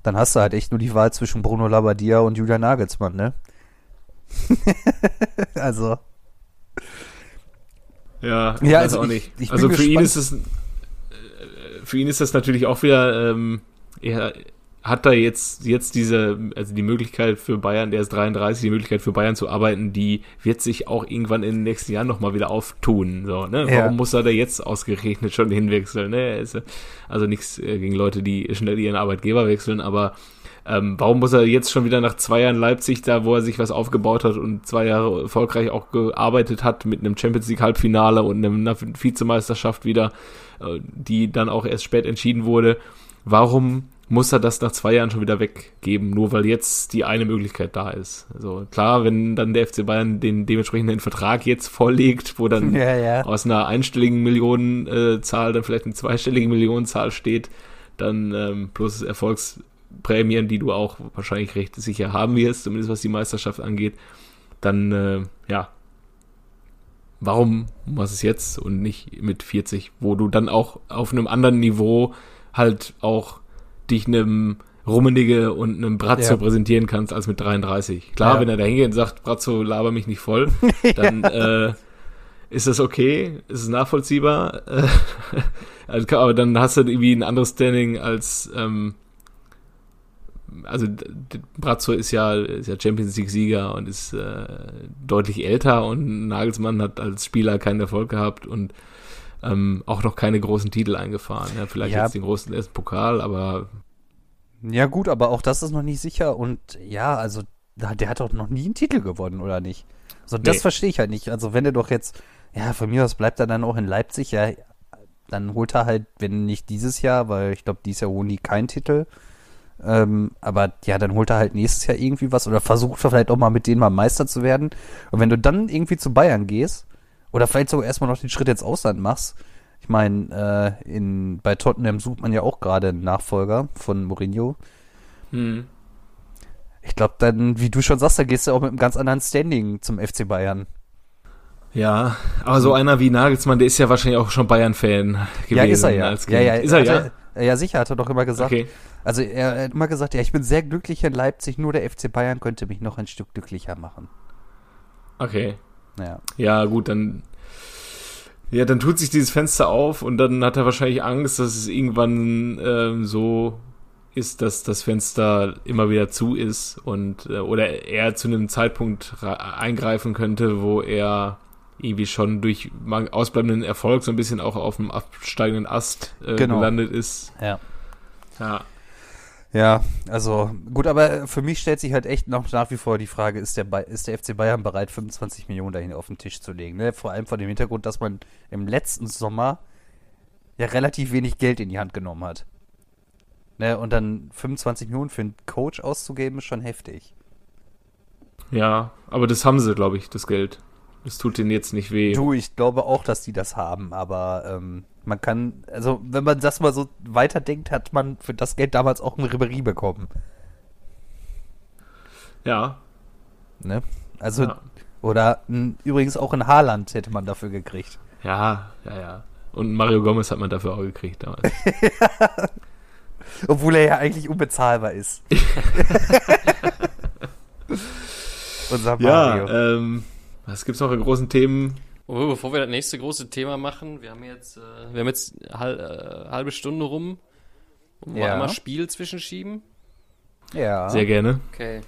Dann hast du halt echt nur die Wahl zwischen Bruno Labbadia und Julian Nagelsmann, ne? also, Ja, ich Ja, weiß also auch ich- nicht. ich bin also für ihn gespannt. ist es äh, für ihn ist das natürlich auch wieder ähm, eher hat da jetzt, jetzt diese, also die Möglichkeit für Bayern, der ist 33, die Möglichkeit für Bayern zu arbeiten, die wird sich auch irgendwann in den nächsten Jahren nochmal wieder auftun. So, ne? Ja. Warum muss er da jetzt ausgerechnet schon hinwechseln? Ne? Also nichts äh, gegen Leute, die schnell ihren Arbeitgeber wechseln, aber ähm, warum muss er jetzt schon wieder nach zwei Jahren Leipzig, da wo er sich was aufgebaut hat und zwei Jahre erfolgreich auch gearbeitet hat mit einem Champions League Halbfinale und einem- einer Vizemeisterschaft wieder, äh, die dann auch erst spät entschieden wurde, warum muss er das nach zwei Jahren schon wieder weggeben, nur weil jetzt die eine Möglichkeit da ist. Also klar, wenn dann der FC Bayern den dementsprechenden Vertrag jetzt vorlegt, wo dann Ja, ja. aus einer einstelligen Millionenzahl dann vielleicht eine zweistellige Millionenzahl steht, dann ähm, plus Erfolgsprämien, die du auch wahrscheinlich recht sicher haben wirst, zumindest was die Meisterschaft angeht, dann äh, ja, warum machst du es jetzt und nicht mit 40, wo du dann auch auf einem anderen Niveau halt auch dich einem Rummenige und einem Brazzo Ja. präsentieren kannst als mit 33. Klar, Ja. wenn er da hingeht und sagt, Brazzo, laber mich nicht voll, dann äh, ist das okay, ist es nachvollziehbar. Also, aber dann hast du irgendwie ein anderes Standing als ähm, also Brazzo ist ja, ist ja Champions League Sieger und ist äh, deutlich älter und Nagelsmann hat als Spieler keinen Erfolg gehabt und ähm, auch noch keine großen Titel eingefahren. Ja, vielleicht Ja. jetzt den großen ersten Pokal, aber Ja, gut, aber auch das ist noch nicht sicher. Und ja, also, der hat doch noch nie einen Titel gewonnen, oder nicht? Also, das Nee. verstehe ich halt nicht. Also, wenn er doch jetzt, ja, von mir aus bleibt er dann auch in Leipzig, ja, dann holt er halt, wenn nicht dieses Jahr, weil ich glaube, dieses Jahr holen die keinen Titel. Ähm, aber ja, dann holt er halt nächstes Jahr irgendwie was oder versucht vielleicht auch mal mit denen mal Meister zu werden. Und wenn du dann irgendwie zu Bayern gehst oder vielleicht sogar erstmal noch den Schritt ins Ausland machst, ich meine, äh, in, bei Tottenham sucht man ja auch gerade einen Nachfolger von Mourinho. hm, Ich glaube, dann, wie du schon sagst, da gehst du auch mit einem ganz anderen Standing zum FC Bayern. ja, aber so einer wie Nagelsmann, der ist ja wahrscheinlich auch schon Bayern-Fan gewesen. ja, ist er ja. Ja, ja, ist er ja? Er, ja, sicher, hat er doch immer gesagt. Okay. Also er, er hat immer gesagt, ja, ich bin sehr glücklich in Leipzig, nur der FC Bayern könnte mich noch ein Stück glücklicher machen. Okay. Ja. Ja, gut, dann. Ja, dann tut sich dieses Fenster auf und dann hat er wahrscheinlich Angst, dass es irgendwann ähm, so ist, dass das Fenster immer wieder zu ist und äh, oder er zu einem Zeitpunkt eingreifen könnte, wo er irgendwie schon durch ausbleibenden Erfolg so ein bisschen auch auf dem absteigenden Ast äh, Genau. gelandet ist. Ja. Ja. Ja, also gut, aber für mich stellt sich halt echt noch nach wie vor die Frage, ist der, Bay- ist der FC Bayern bereit, 25 Millionen dahin auf den Tisch zu legen? Ne? Vor allem vor dem Hintergrund, dass man im letzten Sommer ja relativ wenig Geld in die Hand genommen hat. Ne? Und dann 25 Millionen für einen Coach auszugeben, ist schon heftig. Ja, aber das haben sie, glaube ich, das Geld. Das tut denen jetzt nicht weh. Du, ich glaube auch, dass die das haben, aber ähm, man kann, also wenn man das mal so weiterdenkt, hat man für das Geld damals auch einen Ribery bekommen. Ja. Ne? Also, Ja. oder n, übrigens auch in Haaland hätte man dafür gekriegt. Ja, ja, ja. Und Mario Gomez hat man dafür auch gekriegt damals. Obwohl er ja eigentlich unbezahlbar ist. Unser Mario. Ja, ähm, was gibt's noch an großen Themen? Oh, bevor wir das nächste große Thema machen, wir haben jetzt, äh, wir haben jetzt hal äh, halbe Stunde rum. Wir Ja. einmal Spiel zwischenschieben. ja. Sehr gerne. Okay.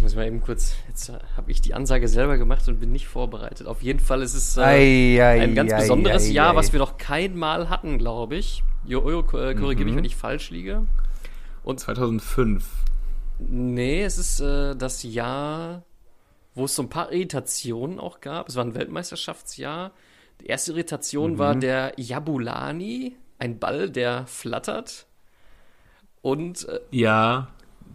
Muss ich mal eben kurz. Jetzt habe ich die Ansage selber gemacht und bin nicht vorbereitet. Auf jeden Fall ist es äh, Ei, ei, ein ganz ei, besonderes ei, Jahr, ei. was wir noch kein Mal hatten, glaube ich. Jojo, äh, korrigiere mich, Mhm. wenn ich falsch liege. Und 2005. nee, es ist äh, das Jahr, wo es so ein paar Irritationen auch gab. Es war ein Weltmeisterschaftsjahr. Die erste Irritation Mhm. war der Jabulani, ein Ball, der flattert. Und äh, Ja,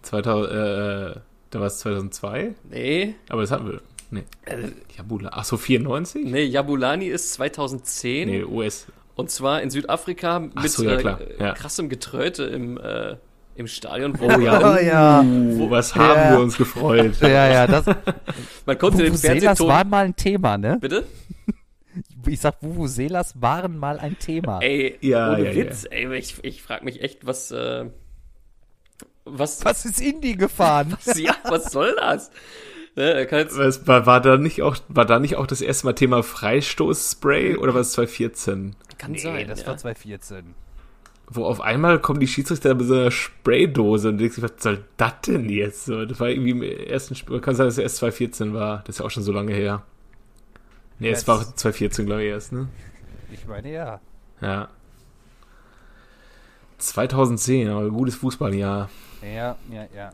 2000, äh, da war es 2002, nee, aber das hatten wir. Nee. äh, Jabula. Ach so, 94? nee, Jabulani ist 2010. Nee, US. Und zwar in Südafrika mit so, ja, äh, ja. krassem Getröte im, äh, im Stadion. Wo Oh ja, Oh ja. Uh, was haben Ja. wir uns gefreut. Ja, ja, das. Man konnte den Fernsehton. waren mal ein Thema, ne? Bitte? Ich sag, Vuvuzelas waren mal ein Thema. Ey, Ja, ohne ja, Witz, ey, ich, ich frage mich echt, was, äh, was, Was ist in die gefahren? was, ja, was soll das? Ne, Was, war, war, da nicht auch, war da nicht auch das erste Mal Thema Freistoßspray oder war es 2014? kann nee, sein. das ja. war 2014. wo auf einmal kommen die Schiedsrichter mit so einer Spraydose und denkst, was soll das denn jetzt? So, das war irgendwie im ersten Spiel, kann sein, dass es erst 2014 war. Das ist ja auch schon so lange her. Nee, es war 2014, glaube ich, erst, ne? Ich meine ja. Ja. 2010, aber ein gutes Fußballjahr. Ja, ja, ja.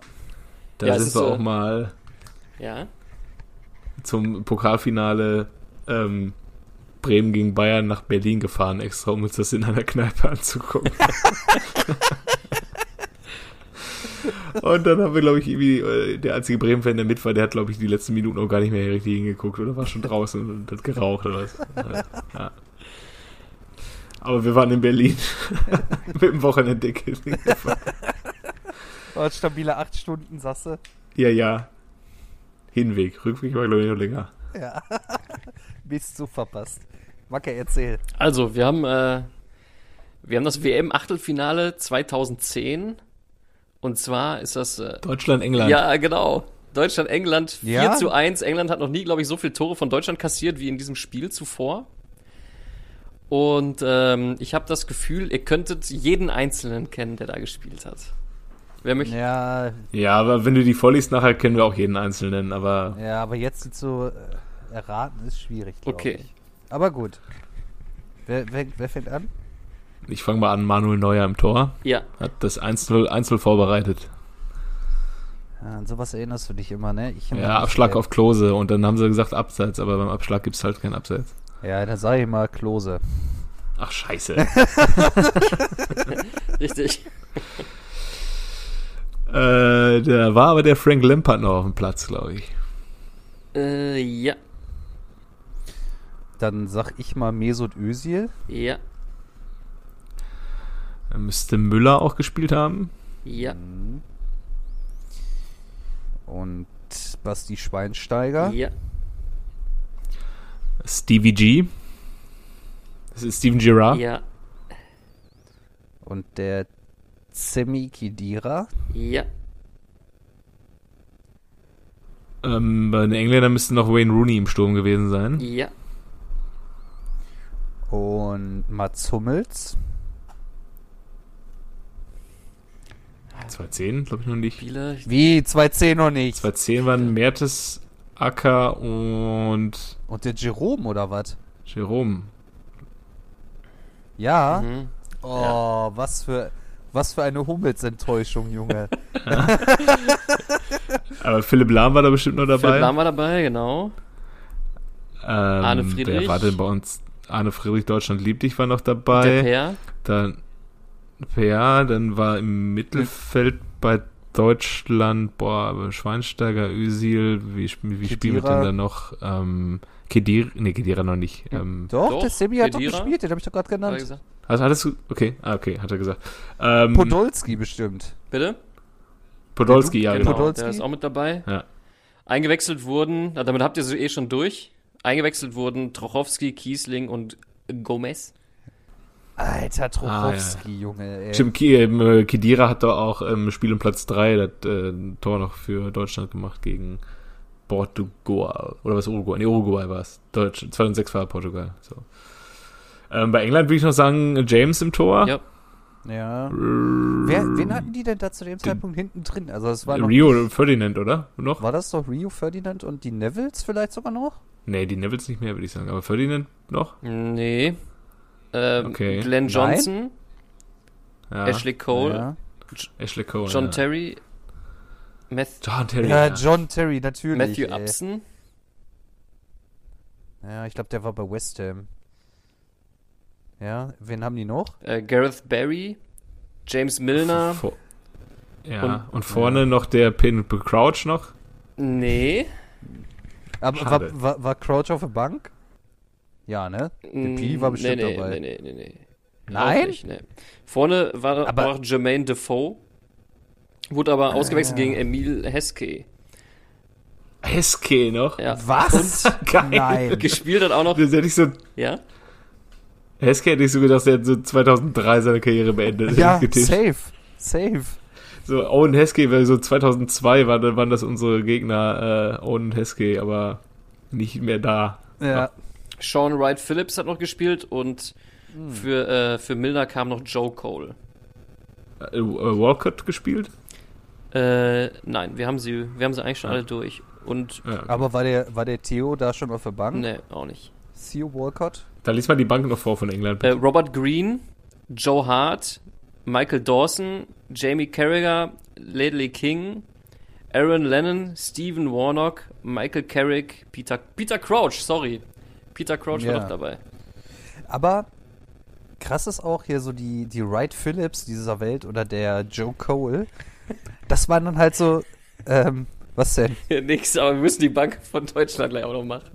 Da Ja, es sind ist wir so- auch mal Ja. zum Pokalfinale ähm, Bremen gegen Bayern nach Berlin gefahren, extra um uns das in einer Kneipe anzugucken. Und dann haben wir, glaube ich, irgendwie, äh, der einzige Bremen-Fan, der mit war, der hat, glaube ich, die letzten Minuten auch gar nicht mehr richtig hingeguckt oder war schon draußen und hat geraucht oder was. Ja. Aber wir waren in Berlin mit dem Wochenendticket. Oh, stabile acht Stunden, du? Ja, ja. Hinweg. Rückweg war, glaube ich, noch länger. Ja. Bist du verpasst. Macke, erzähl. Also, wir haben, äh, wir haben das WM-Achtelfinale 2010. Und zwar ist das, äh, Deutschland, England. ja, genau. Deutschland, England 4 Ja? zu 1. England hat noch nie, glaube ich, so viele Tore von Deutschland kassiert wie in diesem Spiel zuvor. Und ähm, ich habe das Gefühl, ihr könntet jeden Einzelnen kennen, der da gespielt hat. Wer mich, Ja, Ja, aber wenn du die vorliest, nachher kennen wir auch jeden Einzelnen, aber ja, aber jetzt so äh, erraten ist schwierig, Okay. ich. Aber gut. Wer, wer, wer fängt an? ich fange mal an, Manuel Neuer im Tor. Ja, Hat das 1-0 1-0 vorbereitet. Ja, an sowas erinnerst du dich immer, ne? Ja, Abschlag auf Klose und dann haben sie gesagt Abseits, aber beim Abschlag gibt's halt keinen Abseits. Ja, dann sag ich mal Klose. Ach, scheiße. richtig. äh, da war aber der Frank Lampard noch auf dem Platz, glaube ich. Äh, ja, Dann sag ich mal Mesut Özil. ja, Da müsste Müller auch gespielt haben. ja, Mhm. Und Basti Schweinsteiger. ja, Stevie G. Das ist Steven Gerrard. ja, Und der Semi Khedira. ja, Ähm, bei den Engländern müsste noch Wayne Rooney im Sturm gewesen sein. ja, Und Mats Hummels. 2010, glaube ich noch nicht. Spieler. Wie? 2-10 noch nicht. 2010 waren Mertes, Acker und Und der Jerome oder was? Jerome. Ja. Mhm. Oh, was für was für eine Hummels-Enttäuschung, Junge. Aber Philipp Lahm war da bestimmt noch dabei. Philipp Lahm war dabei, genau. Ähm, Arne Friedrich. Wer war denn bei uns? Arne Friedrich, Deutschland liebt dich, war noch Der dabei. Per. Dann Per, dann war im Mittelfeld bei Deutschland, boah, Schweinsteiger, Özil, wie, wie spielen wir denn da noch? Ähm, Kedira, nee, Kedira noch nicht. Ähm, Doch, Doch, der Semi hat doch gespielt, den habe ich doch gerade Hat er genannt. gesagt. also hattest du, okay, ah, okay, hat er gesagt. Ähm, Podolski bestimmt. Bitte? Podolski, ja, Der genau. Podolski? Der ist auch mit dabei. Ja. Eingewechselt wurden, damit habt ihr sie eh schon durch. Eingewechselt wurden Trochowski, Kiesling und Gomez. Alter, Trochowski, Junge, ey. Stimmt, ähm, äh, Kedira hat doch auch im Spiel um Platz 3 das äh, ein Tor noch für Deutschland gemacht gegen Portugal. Oder was Uruguay? Nee, Uruguay war es. Deutsch, 2006 war Portugal. So. Ähm, bei England würde ich noch sagen, James im Tor. Ja. Ja. Wer, wen hatten die denn da zu dem Zeitpunkt hinten drin? Also das war noch, Rio Ferdinand, oder? Noch? War das doch Rio Ferdinand und die Nevilles vielleicht sogar noch? Nee, die Nevils nicht mehr, würde ich sagen. Aber Ferdinand noch? Nee. Ähm, Okay. Glenn? Johnson, Ja. Ashley Cole, Ja. Ashley Cole. John ja. Terry, Math John Terry. Ja. John Terry, natürlich. Matthew ey. Upson, Ja, ich glaube, der war bei West Ham. Ja, wen haben die noch? äh, Gareth Barry, James Milner. Vor- ja, Und- und, vorne noch der Pin Crouch noch. Nee. Aber war, war, war Crouch auf der Bank? Ja, ne? Der P war bestimmt nee, nee, dabei. Nee, nee, nee, nee. Nein? Nicht, nee. Vorne war Aber- auch Jermaine Defoe. Wurde aber ausgewechselt ja. gegen Emil Heskey. Heske noch. Ja. Was? Geil. Nein. Gespielt hat auch noch. Das hätte ich so Ja? Heske hätte ich so gedacht, der hat so 2003 seine Karriere beendet. Ja, safe. Safe. So, Owen Heskey, weil so 2002 war, waren das unsere Gegner, äh, Owen Heskey, aber nicht mehr da. Ja. Sean Wright Phillips hat noch gespielt und Hm. für, äh, für Milner kam noch Joe Cole. äh, Walcott gespielt? Äh, nein, wir haben sie, wir haben sie eigentlich schon alle durch. Und, Ja, okay. Aber war der, war der Theo da schon auf der Bank? ne, auch nicht. Theo Walcott? Da liest man die Bank noch vor von England. Äh, Robert Green, Joe Hart, Michael Dawson, Jamie Carragher, Ledley King, Aaron Lennon, Stephen Warnock, Michael Carrick, Peter, Peter Crouch, sorry. Peter Crouch war Ja. doch dabei. Aber krass ist auch hier so die, die Wright Phillips dieser Welt oder der Joe Cole. Das waren dann halt so, ähm, was denn? Ja, nix, aber wir müssen die Bank von Deutschland gleich auch noch machen.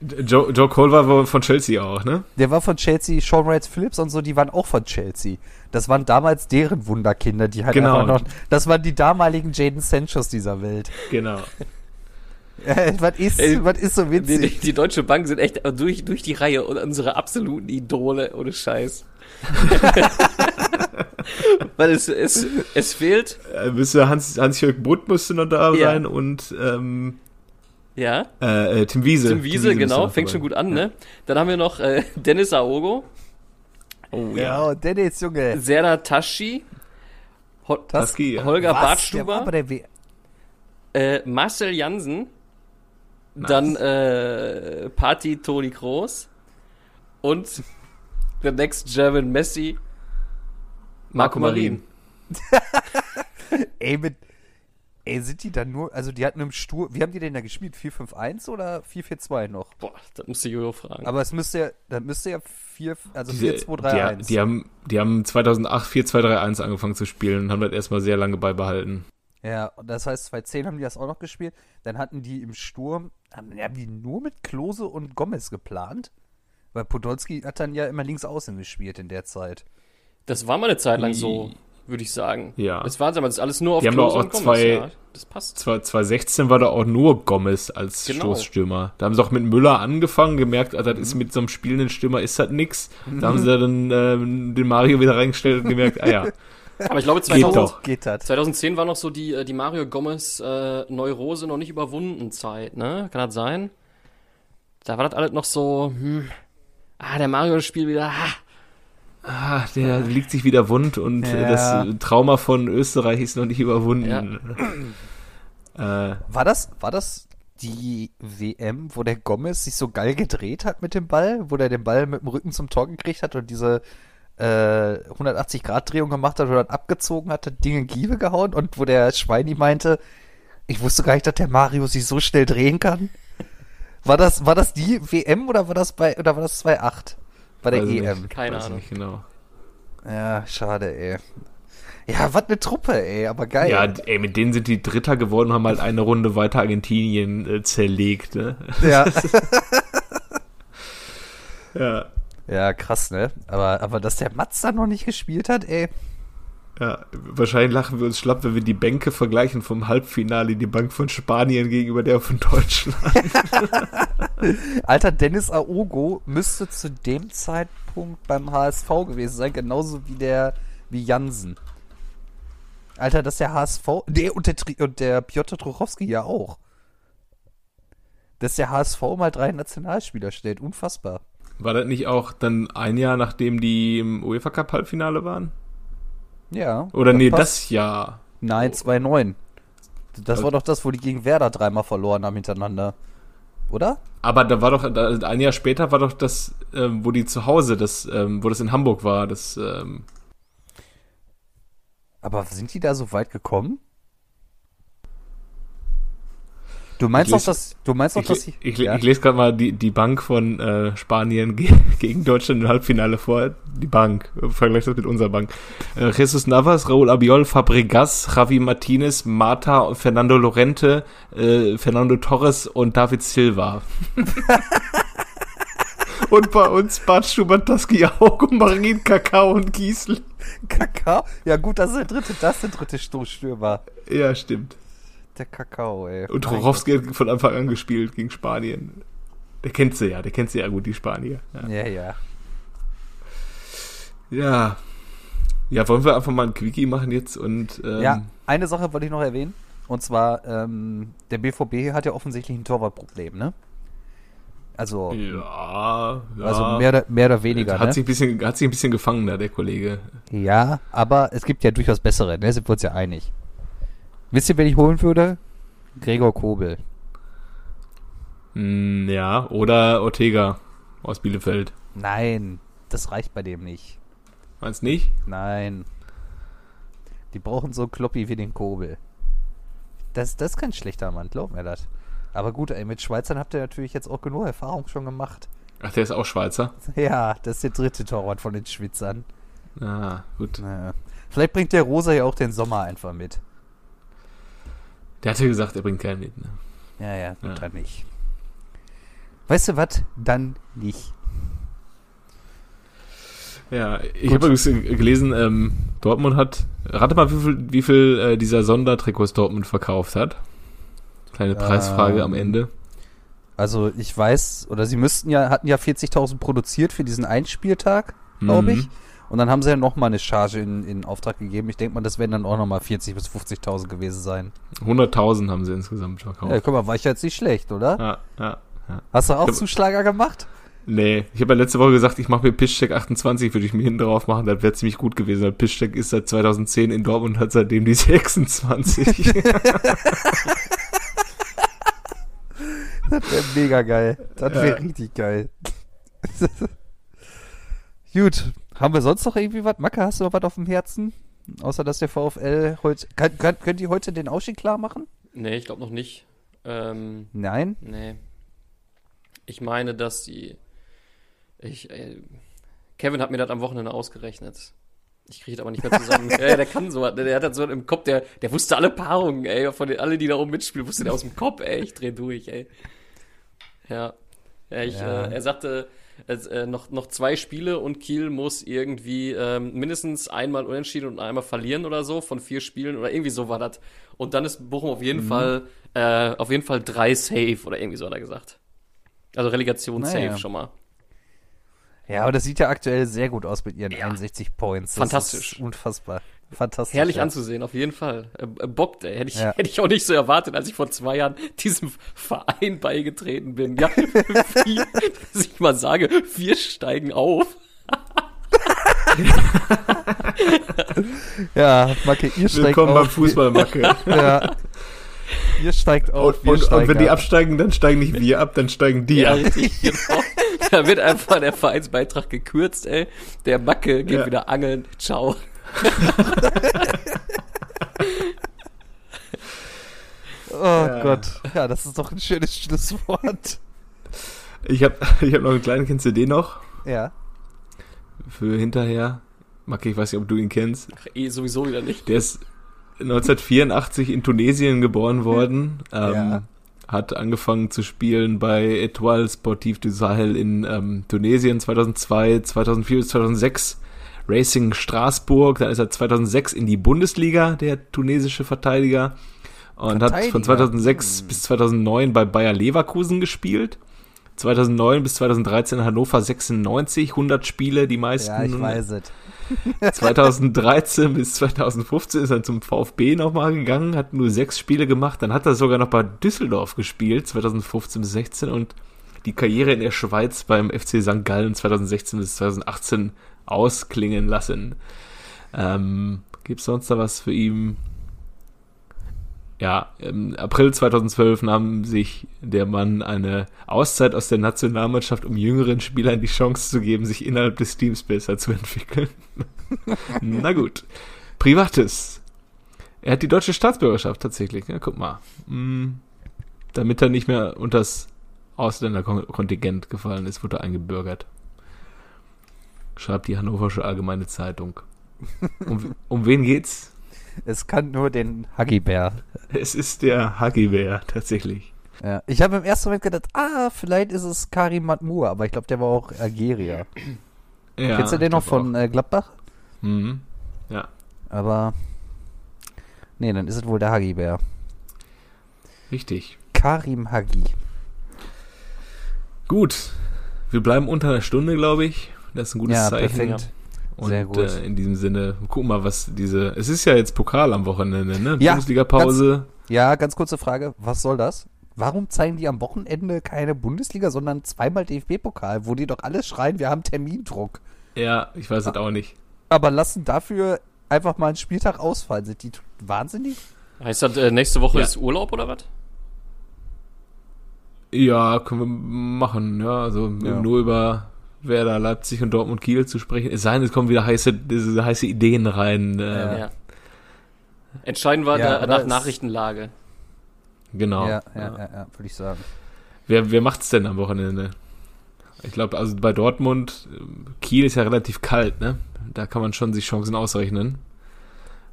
Joe, Joe Cole war wohl von Chelsea auch, ne? Der war von Chelsea, Sean Wright Phillips und so, die waren auch von Chelsea. Das waren damals deren Wunderkinder, die halt Genau. einfach noch, das waren die damaligen Jaden Sanchos dieser Welt. Genau. Äh, was ist, Ey, was ist so Die, die, witzig? die Deutsche Bank sind echt durch, durch die Reihe und unsere absoluten Idole, ohne Scheiß. Weil es, es, es fehlt, Äh, müsste Hans, Hans-Jörg Butt müsste noch da Ja. sein und ähm, ja, äh, äh, Tim Wiese. Tim Wiese, genau, müsste noch fängt dabei. schon gut an, ne? Dann haben wir noch äh, Dennis Aogo, Oh Ja, ja. und Dennis, Junge. Serdar Tashi, Ho Husky, ja. Holger Was? Der Bartstuber, der w äh, Marcel Jansen, Nice. dann äh, Party Toni Kroos und the next German Messi, Marco Marin. Ey, mit, ey, sind die dann nur, also die hatten im Stur, wie haben die denn da gespielt? 4-5-1 oder 4-4-2 noch? Boah, das musste Jojo fragen. Aber es müsste ja, dann müsste ja 4, also Diese- 4-2-3-1. die, die, haben, die haben 2008 4-2-3-1 angefangen zu spielen und haben das erstmal sehr lange beibehalten. Ja, und das heißt, 2010 haben die das auch noch gespielt. Dann hatten die im Sturm, haben, haben die nur mit Klose und Gomez geplant? Weil Podolski hat dann ja immer links außen gespielt in der Zeit. Das war mal eine Zeit lang so, würde ich sagen. Ja. Das war aber das ist alles nur auf Die haben Klose doch auch und Gomez, zwei- ja. Das passt. Zwar 2016 war da auch nur Gomez als Genau. Stoßstürmer. Da haben sie auch mit Müller angefangen, gemerkt, ah, das ist mit so einem spielenden Stürmer ist das nix. Da haben sie dann ähm, den Mario wieder reingestellt und gemerkt, ah ja, Aber ich glaube, Geht 2000, doch. Geht das? 2010 war noch so die, äh, die Mario Gomez äh, Neurose noch nicht überwunden Zeit, ne? Kann das sein? Da war das alles noch so, hm, ah, der Mario spielt wieder, ah, ah, der liegt sich wieder wund und äh, Ja. das Trauma von Österreich ist noch nicht überwunden. Äh, War das, war das die WM, wo der Gomez sich so geil gedreht hat mit dem Ball? Wo der den Ball mit dem Rücken zum Tor gekriegt hat und diese äh, 180-Grad-Drehung gemacht hat oder dann abgezogen hat, hat Ding in Giebe gehauen und wo der Schweini meinte, ich wusste gar nicht, dass der Mario sich so schnell drehen kann. War das, war das die WM oder war das bei, oder war das 2.8? Bei der weiß EM. nicht, Keine weiß Ahnung. Nicht genau. Ja, schade, ey. Ja, was ne Truppe, ey, aber geil. Ja, ey, mit denen sind die Dritter geworden, haben halt eine Runde weiter Argentinien äh, zerlegt. Ne? ja. Ja, Ja, krass, ne? Aber, aber dass der Mats da noch nicht gespielt hat, ey. Ja, wahrscheinlich lachen wir uns schlapp, wenn wir die Bänke vergleichen vom Halbfinale, die Bank von Spanien gegenüber der von Deutschland. Alter, Dennis Aogo müsste zu dem Zeitpunkt beim HSV gewesen sein, genauso wie der, wie Jansen. Alter, dass der HSV, nee, und der, und der Piotr Truchowski ja auch. Dass der HSV mal drei Nationalspieler stellt, unfassbar. War das nicht auch dann ein Jahr, nachdem die im UEFA Cup Halbfinale waren? Ja. Oder nee, passt. das Jahr. Nein, 2-9. Das Also- war doch das, wo die gegen Werder dreimal verloren haben hintereinander. Oder? Aber da war doch, ein Jahr später war doch das, ähm, wo die zu Hause, das, ähm, wo das in Hamburg war, das, ähm, Aber sind die da so weit gekommen? Du meinst doch, dass du meinst doch, ich, dass ich, ich, ja? ich lese gerade mal die, die Bank von äh, Spanien ge gegen Deutschland im Halbfinale vor. Die Bank. Vergleich das mit unserer Bank. Äh, Jesus Navas, Raúl Abiol, Fabregas, Javi Martinez, Marta, Fernando Lorente, äh, Fernando Torres und David Silva. und bei uns Bart Schubert, Taski Augo, Marin, Kakao und Giesel. Kakao? Ja gut, das ist der dritte, das ist der dritte Stoßstürmer. Ja, stimmt. Der Kakao, ey. Und Mein Rorowski hat von Anfang an gespielt gegen Spanien. Der kennt sie ja, der kennt sie ja gut, die Spanier. Ja. Ja, ja. Ja. Ja, wollen wir einfach mal ein Quickie machen jetzt und ähm, Ja, eine Sache wollte ich noch erwähnen. Und zwar, ähm, der BVB hat ja offensichtlich ein Torwartproblem, ne? Also, Ja, ja. also mehr, oder- mehr oder weniger. hat, ne? sich ein bisschen, hat sich ein bisschen gefangen da, der Kollege. Ja, aber es gibt ja durchaus bessere, ne? Sind wir uns ja einig. Wisst ihr, wen ich holen würde? Gregor Kobel. Hm, ja, oder Ortega aus Bielefeld. Nein, das reicht bei dem nicht. Meinst nicht? Nein. Die brauchen so einen Kloppi wie den Kobel. Das, das ist kein schlechter Mann, glaub mir das. Aber gut, ey, mit Schweizern habt ihr natürlich jetzt auch genug Erfahrung schon gemacht. Ach, der ist auch Schweizer. Ja, das ist der dritte Torwart von den Schwitzern. Ah, gut. Naja. Vielleicht bringt der Rosa ja auch den Sommer einfach mit. Der hatte gesagt, er bringt keinen mit. Ne? Ja, ja, gut, Ja. dann nicht. Weißt du was? Dann nicht. Ja, ich habe übrigens gelesen, ähm, Dortmund hat, rate mal, wie viel, wie viel äh, dieser Sondertrikots Dortmund verkauft hat. Kleine Preisfrage am Ähm, Ende. Also ich weiß, oder sie müssten ja, hatten ja 40.000 produziert für diesen Einspieltag, glaube Mhm. ich. Und dann haben sie ja nochmal eine Charge in, in Auftrag gegeben. Ich denke mal, das werden dann auch nochmal 40.000 bis 50.000 gewesen sein. 100.000 haben sie insgesamt verkauft. Ja, guck mal, war ich jetzt nicht schlecht, oder? Ja, ja, ja. Hast du auch Zuschlager gemacht? Nee, ich habe ja letzte Woche gesagt, ich mache mir Piszczek 28, würde ich mir hinten drauf machen, das wäre ziemlich gut gewesen. weil Piszczek ist seit 2010 in Dortmund und hat seitdem die 26. Das wäre mega geil. Das wäre Ja. richtig geil. Gut, haben wir sonst noch irgendwie was? Macke, hast du noch was auf dem Herzen? Außer dass der VfL heute. Kann, kann, könnt ihr heute den Ausstieg klar machen? Nee, ich glaube noch nicht. Ähm, Nein? nee. Ich meine, dass die. Ich, äh, Kevin hat mir das am Wochenende ausgerechnet. Ich kriege das aber nicht mehr zusammen. ja, der kann so, der, der hat das so im Kopf, der, der wusste alle Paarungen, ey, von den, alle, die da oben mitspielen, wusste der aus dem Kopf, ey, ich dreh durch, ey. Ja. Ja, ich, Ja. Äh, er sagte, äh, noch, noch zwei Spiele und Kiel muss irgendwie ähm, mindestens einmal unentschieden und einmal verlieren oder so von vier Spielen oder irgendwie so war das. Und dann ist Bochum auf jeden Fall, äh, auf jeden Fall drei safe oder irgendwie so hat er gesagt. Also Relegation Naja. safe schon mal. Ja, aber das sieht ja aktuell sehr gut aus mit ihren Ja. 61 Points. Das Fantastisch. Unfassbar. Fantastisch. Herrlich ja. anzusehen, auf jeden Fall. Äh, äh, bockt, ey. Hätte ich, Ja. hätte ich auch nicht so erwartet, als ich vor zwei Jahren diesem Verein beigetreten bin. Ja, wir, dass ich mal sage, wir steigen auf. Ja, Macke, ihr steigt Willkommen beim auf. Fußballmacke. Ja. Ihr steigt auf, Und, wir und, und wenn die ab. absteigen, dann steigen nicht wir ab, dann steigen die Ja, ab. richtig, genau. Da wird einfach der Vereinsbeitrag gekürzt, ey. Der Macke geht Ja. wieder angeln. Ciao. Oh Gott. Ja, das ist doch ein schönes Schlusswort. Ich habe ich hab noch einen kleinen, kennst du den noch? Ja. Für hinterher. Macke, ich weiß nicht, ob du ihn kennst. Ach, eh, sowieso wieder nicht. Der ist 1984 in Tunesien geboren worden. Ähm, Ja. Hat angefangen zu spielen bei Etoile Sportif du Sahel in ähm, Tunesien 2002, 2004 bis 2006. Racing Straßburg, dann ist er 2006 in die Bundesliga, der tunesische Verteidiger. Und hat von Verteidiger? 2006 Hm. bis 2009 bei Bayer Leverkusen gespielt. 2009 bis 2013 Hannover 96, 100 Spiele, die meisten. Ja, ich weiß es. 2013 bis 2015 ist er zum VfB nochmal gegangen, hat nur sechs Spiele gemacht. Dann hat er sogar noch bei Düsseldorf gespielt, 2015 bis 16 und die Karriere in der Schweiz beim FC St. Gallen 2016 bis 2018 ausklingen lassen. Ähm, Gibt es sonst da was für ihn? Ja, im April 2012 nahm sich der Mann eine Auszeit aus der Nationalmannschaft, um jüngeren Spielern die Chance zu geben, sich innerhalb des Teams besser zu entwickeln. Na gut. Privates. Er hat die deutsche Staatsbürgerschaft tatsächlich. Ja, guck mal. Hm, damit er nicht mehr unter das Ausländerkontingent gefallen ist, wurde er eingebürgert. Schreibt die Hannoversche Allgemeine Zeitung. Um, um wen geht's? Es kann nur den Haggibär. Es ist der Haggibär, tatsächlich. Ja. Ich habe im ersten Moment gedacht, ah, vielleicht ist es Karim Matmur, aber ich glaube, der war auch Algerier. Ja, Kennst du den noch von äh, Gladbach? auch. Mhm. Ja. Aber. Nee, dann ist es wohl der Haggibär. Richtig. Karim Hagi. Gut. Wir bleiben unter einer Stunde, glaube ich. Das ist ein gutes Ja, Zeichen. perfekt. Und Sehr gut. Äh, in diesem Sinne, guck mal, was diese. Es ist ja jetzt Pokal am Wochenende, ne? Ja, Bundesliga-Pause. Ja, ganz kurze Frage. Was soll das? warum zeigen die am Wochenende keine Bundesliga, sondern zweimal DFB-Pokal, wo die doch alles schreien, wir haben Termindruck. Ja, ich weiß es auch nicht. Aber lassen dafür einfach mal einen Spieltag ausfallen. Sind die wahnsinnig? Heißt das, äh, nächste Woche Ja. ist Urlaub oder was? Ja, können wir machen, ja. Also Ja. nur über Werder, Leipzig und Dortmund Kiel zu sprechen. Es sei denn, es kommen wieder heiße, diese heiße Ideen rein. Äh, Ja. Entscheiden wir Ja, nach Nachrichtenlage. Genau. Ja, ja, ja, ja würde ich sagen. Wer, wer macht's denn am Wochenende? Ich glaube, also bei Dortmund, Kiel ist ja relativ kalt, ne? Da kann man schon sich Chancen ausrechnen.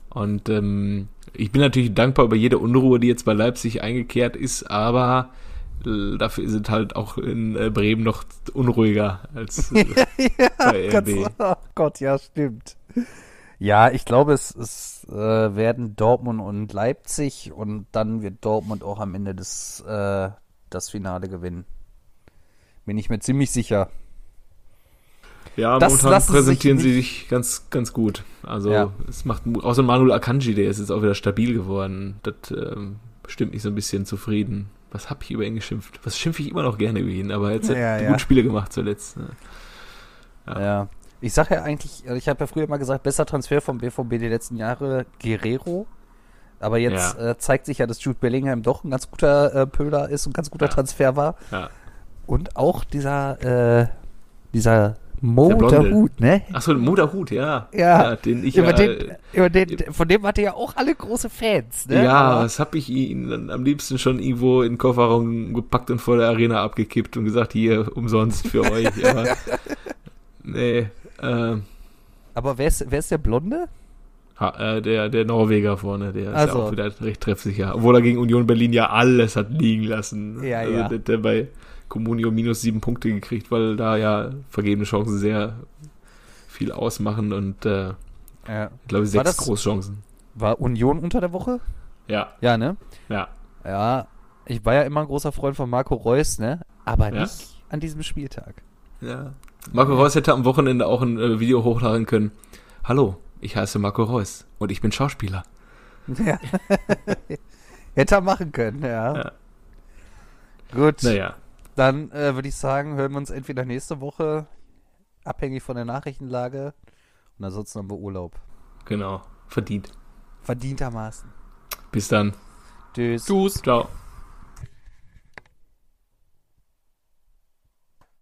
Und ähm, ich bin natürlich dankbar über jede Unruhe, die jetzt bei Leipzig eingekehrt ist, aber äh, dafür ist es halt auch in äh, Bremen noch unruhiger als äh, bei Ganz, RB. oh Gott, ja, stimmt. Ja, ich glaube, es, es äh, werden Dortmund und Leipzig und dann wird Dortmund auch am Ende des, äh, das Finale gewinnen. Bin ich mir ziemlich sicher. Ja, Das momentan präsentieren sich sie sich ganz, ganz gut. Also Ja. es macht außer Manuel Akanji, der ist jetzt auch wieder stabil geworden. Das ähm, stimmt mich so ein bisschen zufrieden. Was hab ich über ihn geschimpft? Was schimpfe ich immer noch gerne über ihn, aber jetzt hat Ja, er ja. gute Spiele gemacht zuletzt. Ne? Ja. Ja. Ich sage ja eigentlich, ich habe ja früher mal gesagt, besser Transfer vom BVB die letzten Jahre Guerrero. Aber jetzt äh, zeigt sich ja, dass Jude Bellingham doch ein ganz guter äh, Pöler ist und ein ganz guter. Transfer war. Und auch dieser, äh, dieser Mo Der der Blonde. Hut, ne? Achso, Moderhut, ja. Ja. den ich über ja, den, über den, von dem hatte ja auch alle große Fans, ne? ja, Aber- was hab ich ihn dann am liebsten schon irgendwo in den Kofferraum gepackt und vor der Arena abgekippt und gesagt, hier, umsonst für euch. Aber, nee, ähm, aber wer ist, wer ist der Blonde? Ha, äh, der, der Norweger vorne, der ist Also. ja auch wieder recht treffsicher. Obwohl er gegen Union Berlin ja alles hat liegen lassen. Ja, also ja. Der, der bei Comunio minus sieben Punkte gekriegt, weil da ja vergebene Chancen sehr viel ausmachen und äh, Ja. ich glaube War sechs das- Großchancen. War Union unter der Woche? Ja, Ja, ne? ja. Ja, ich war ja immer ein großer Freund von Marco Reus, ne? Aber Ja. nicht an diesem Spieltag. ja. Marco Reus hätte am Wochenende auch ein äh, Video hochladen können. Hallo, ich heiße Marco Reus und ich bin Schauspieler. Ja. Hätte er machen können, ja. Ja. Gut, Naja, dann äh, würde ich sagen, hören wir uns entweder nächste Woche, abhängig von der Nachrichtenlage, und ansonsten haben wir Urlaub. genau. Verdient. Verdientermaßen. Bis dann. Tschüss. Tschüss. Ciao.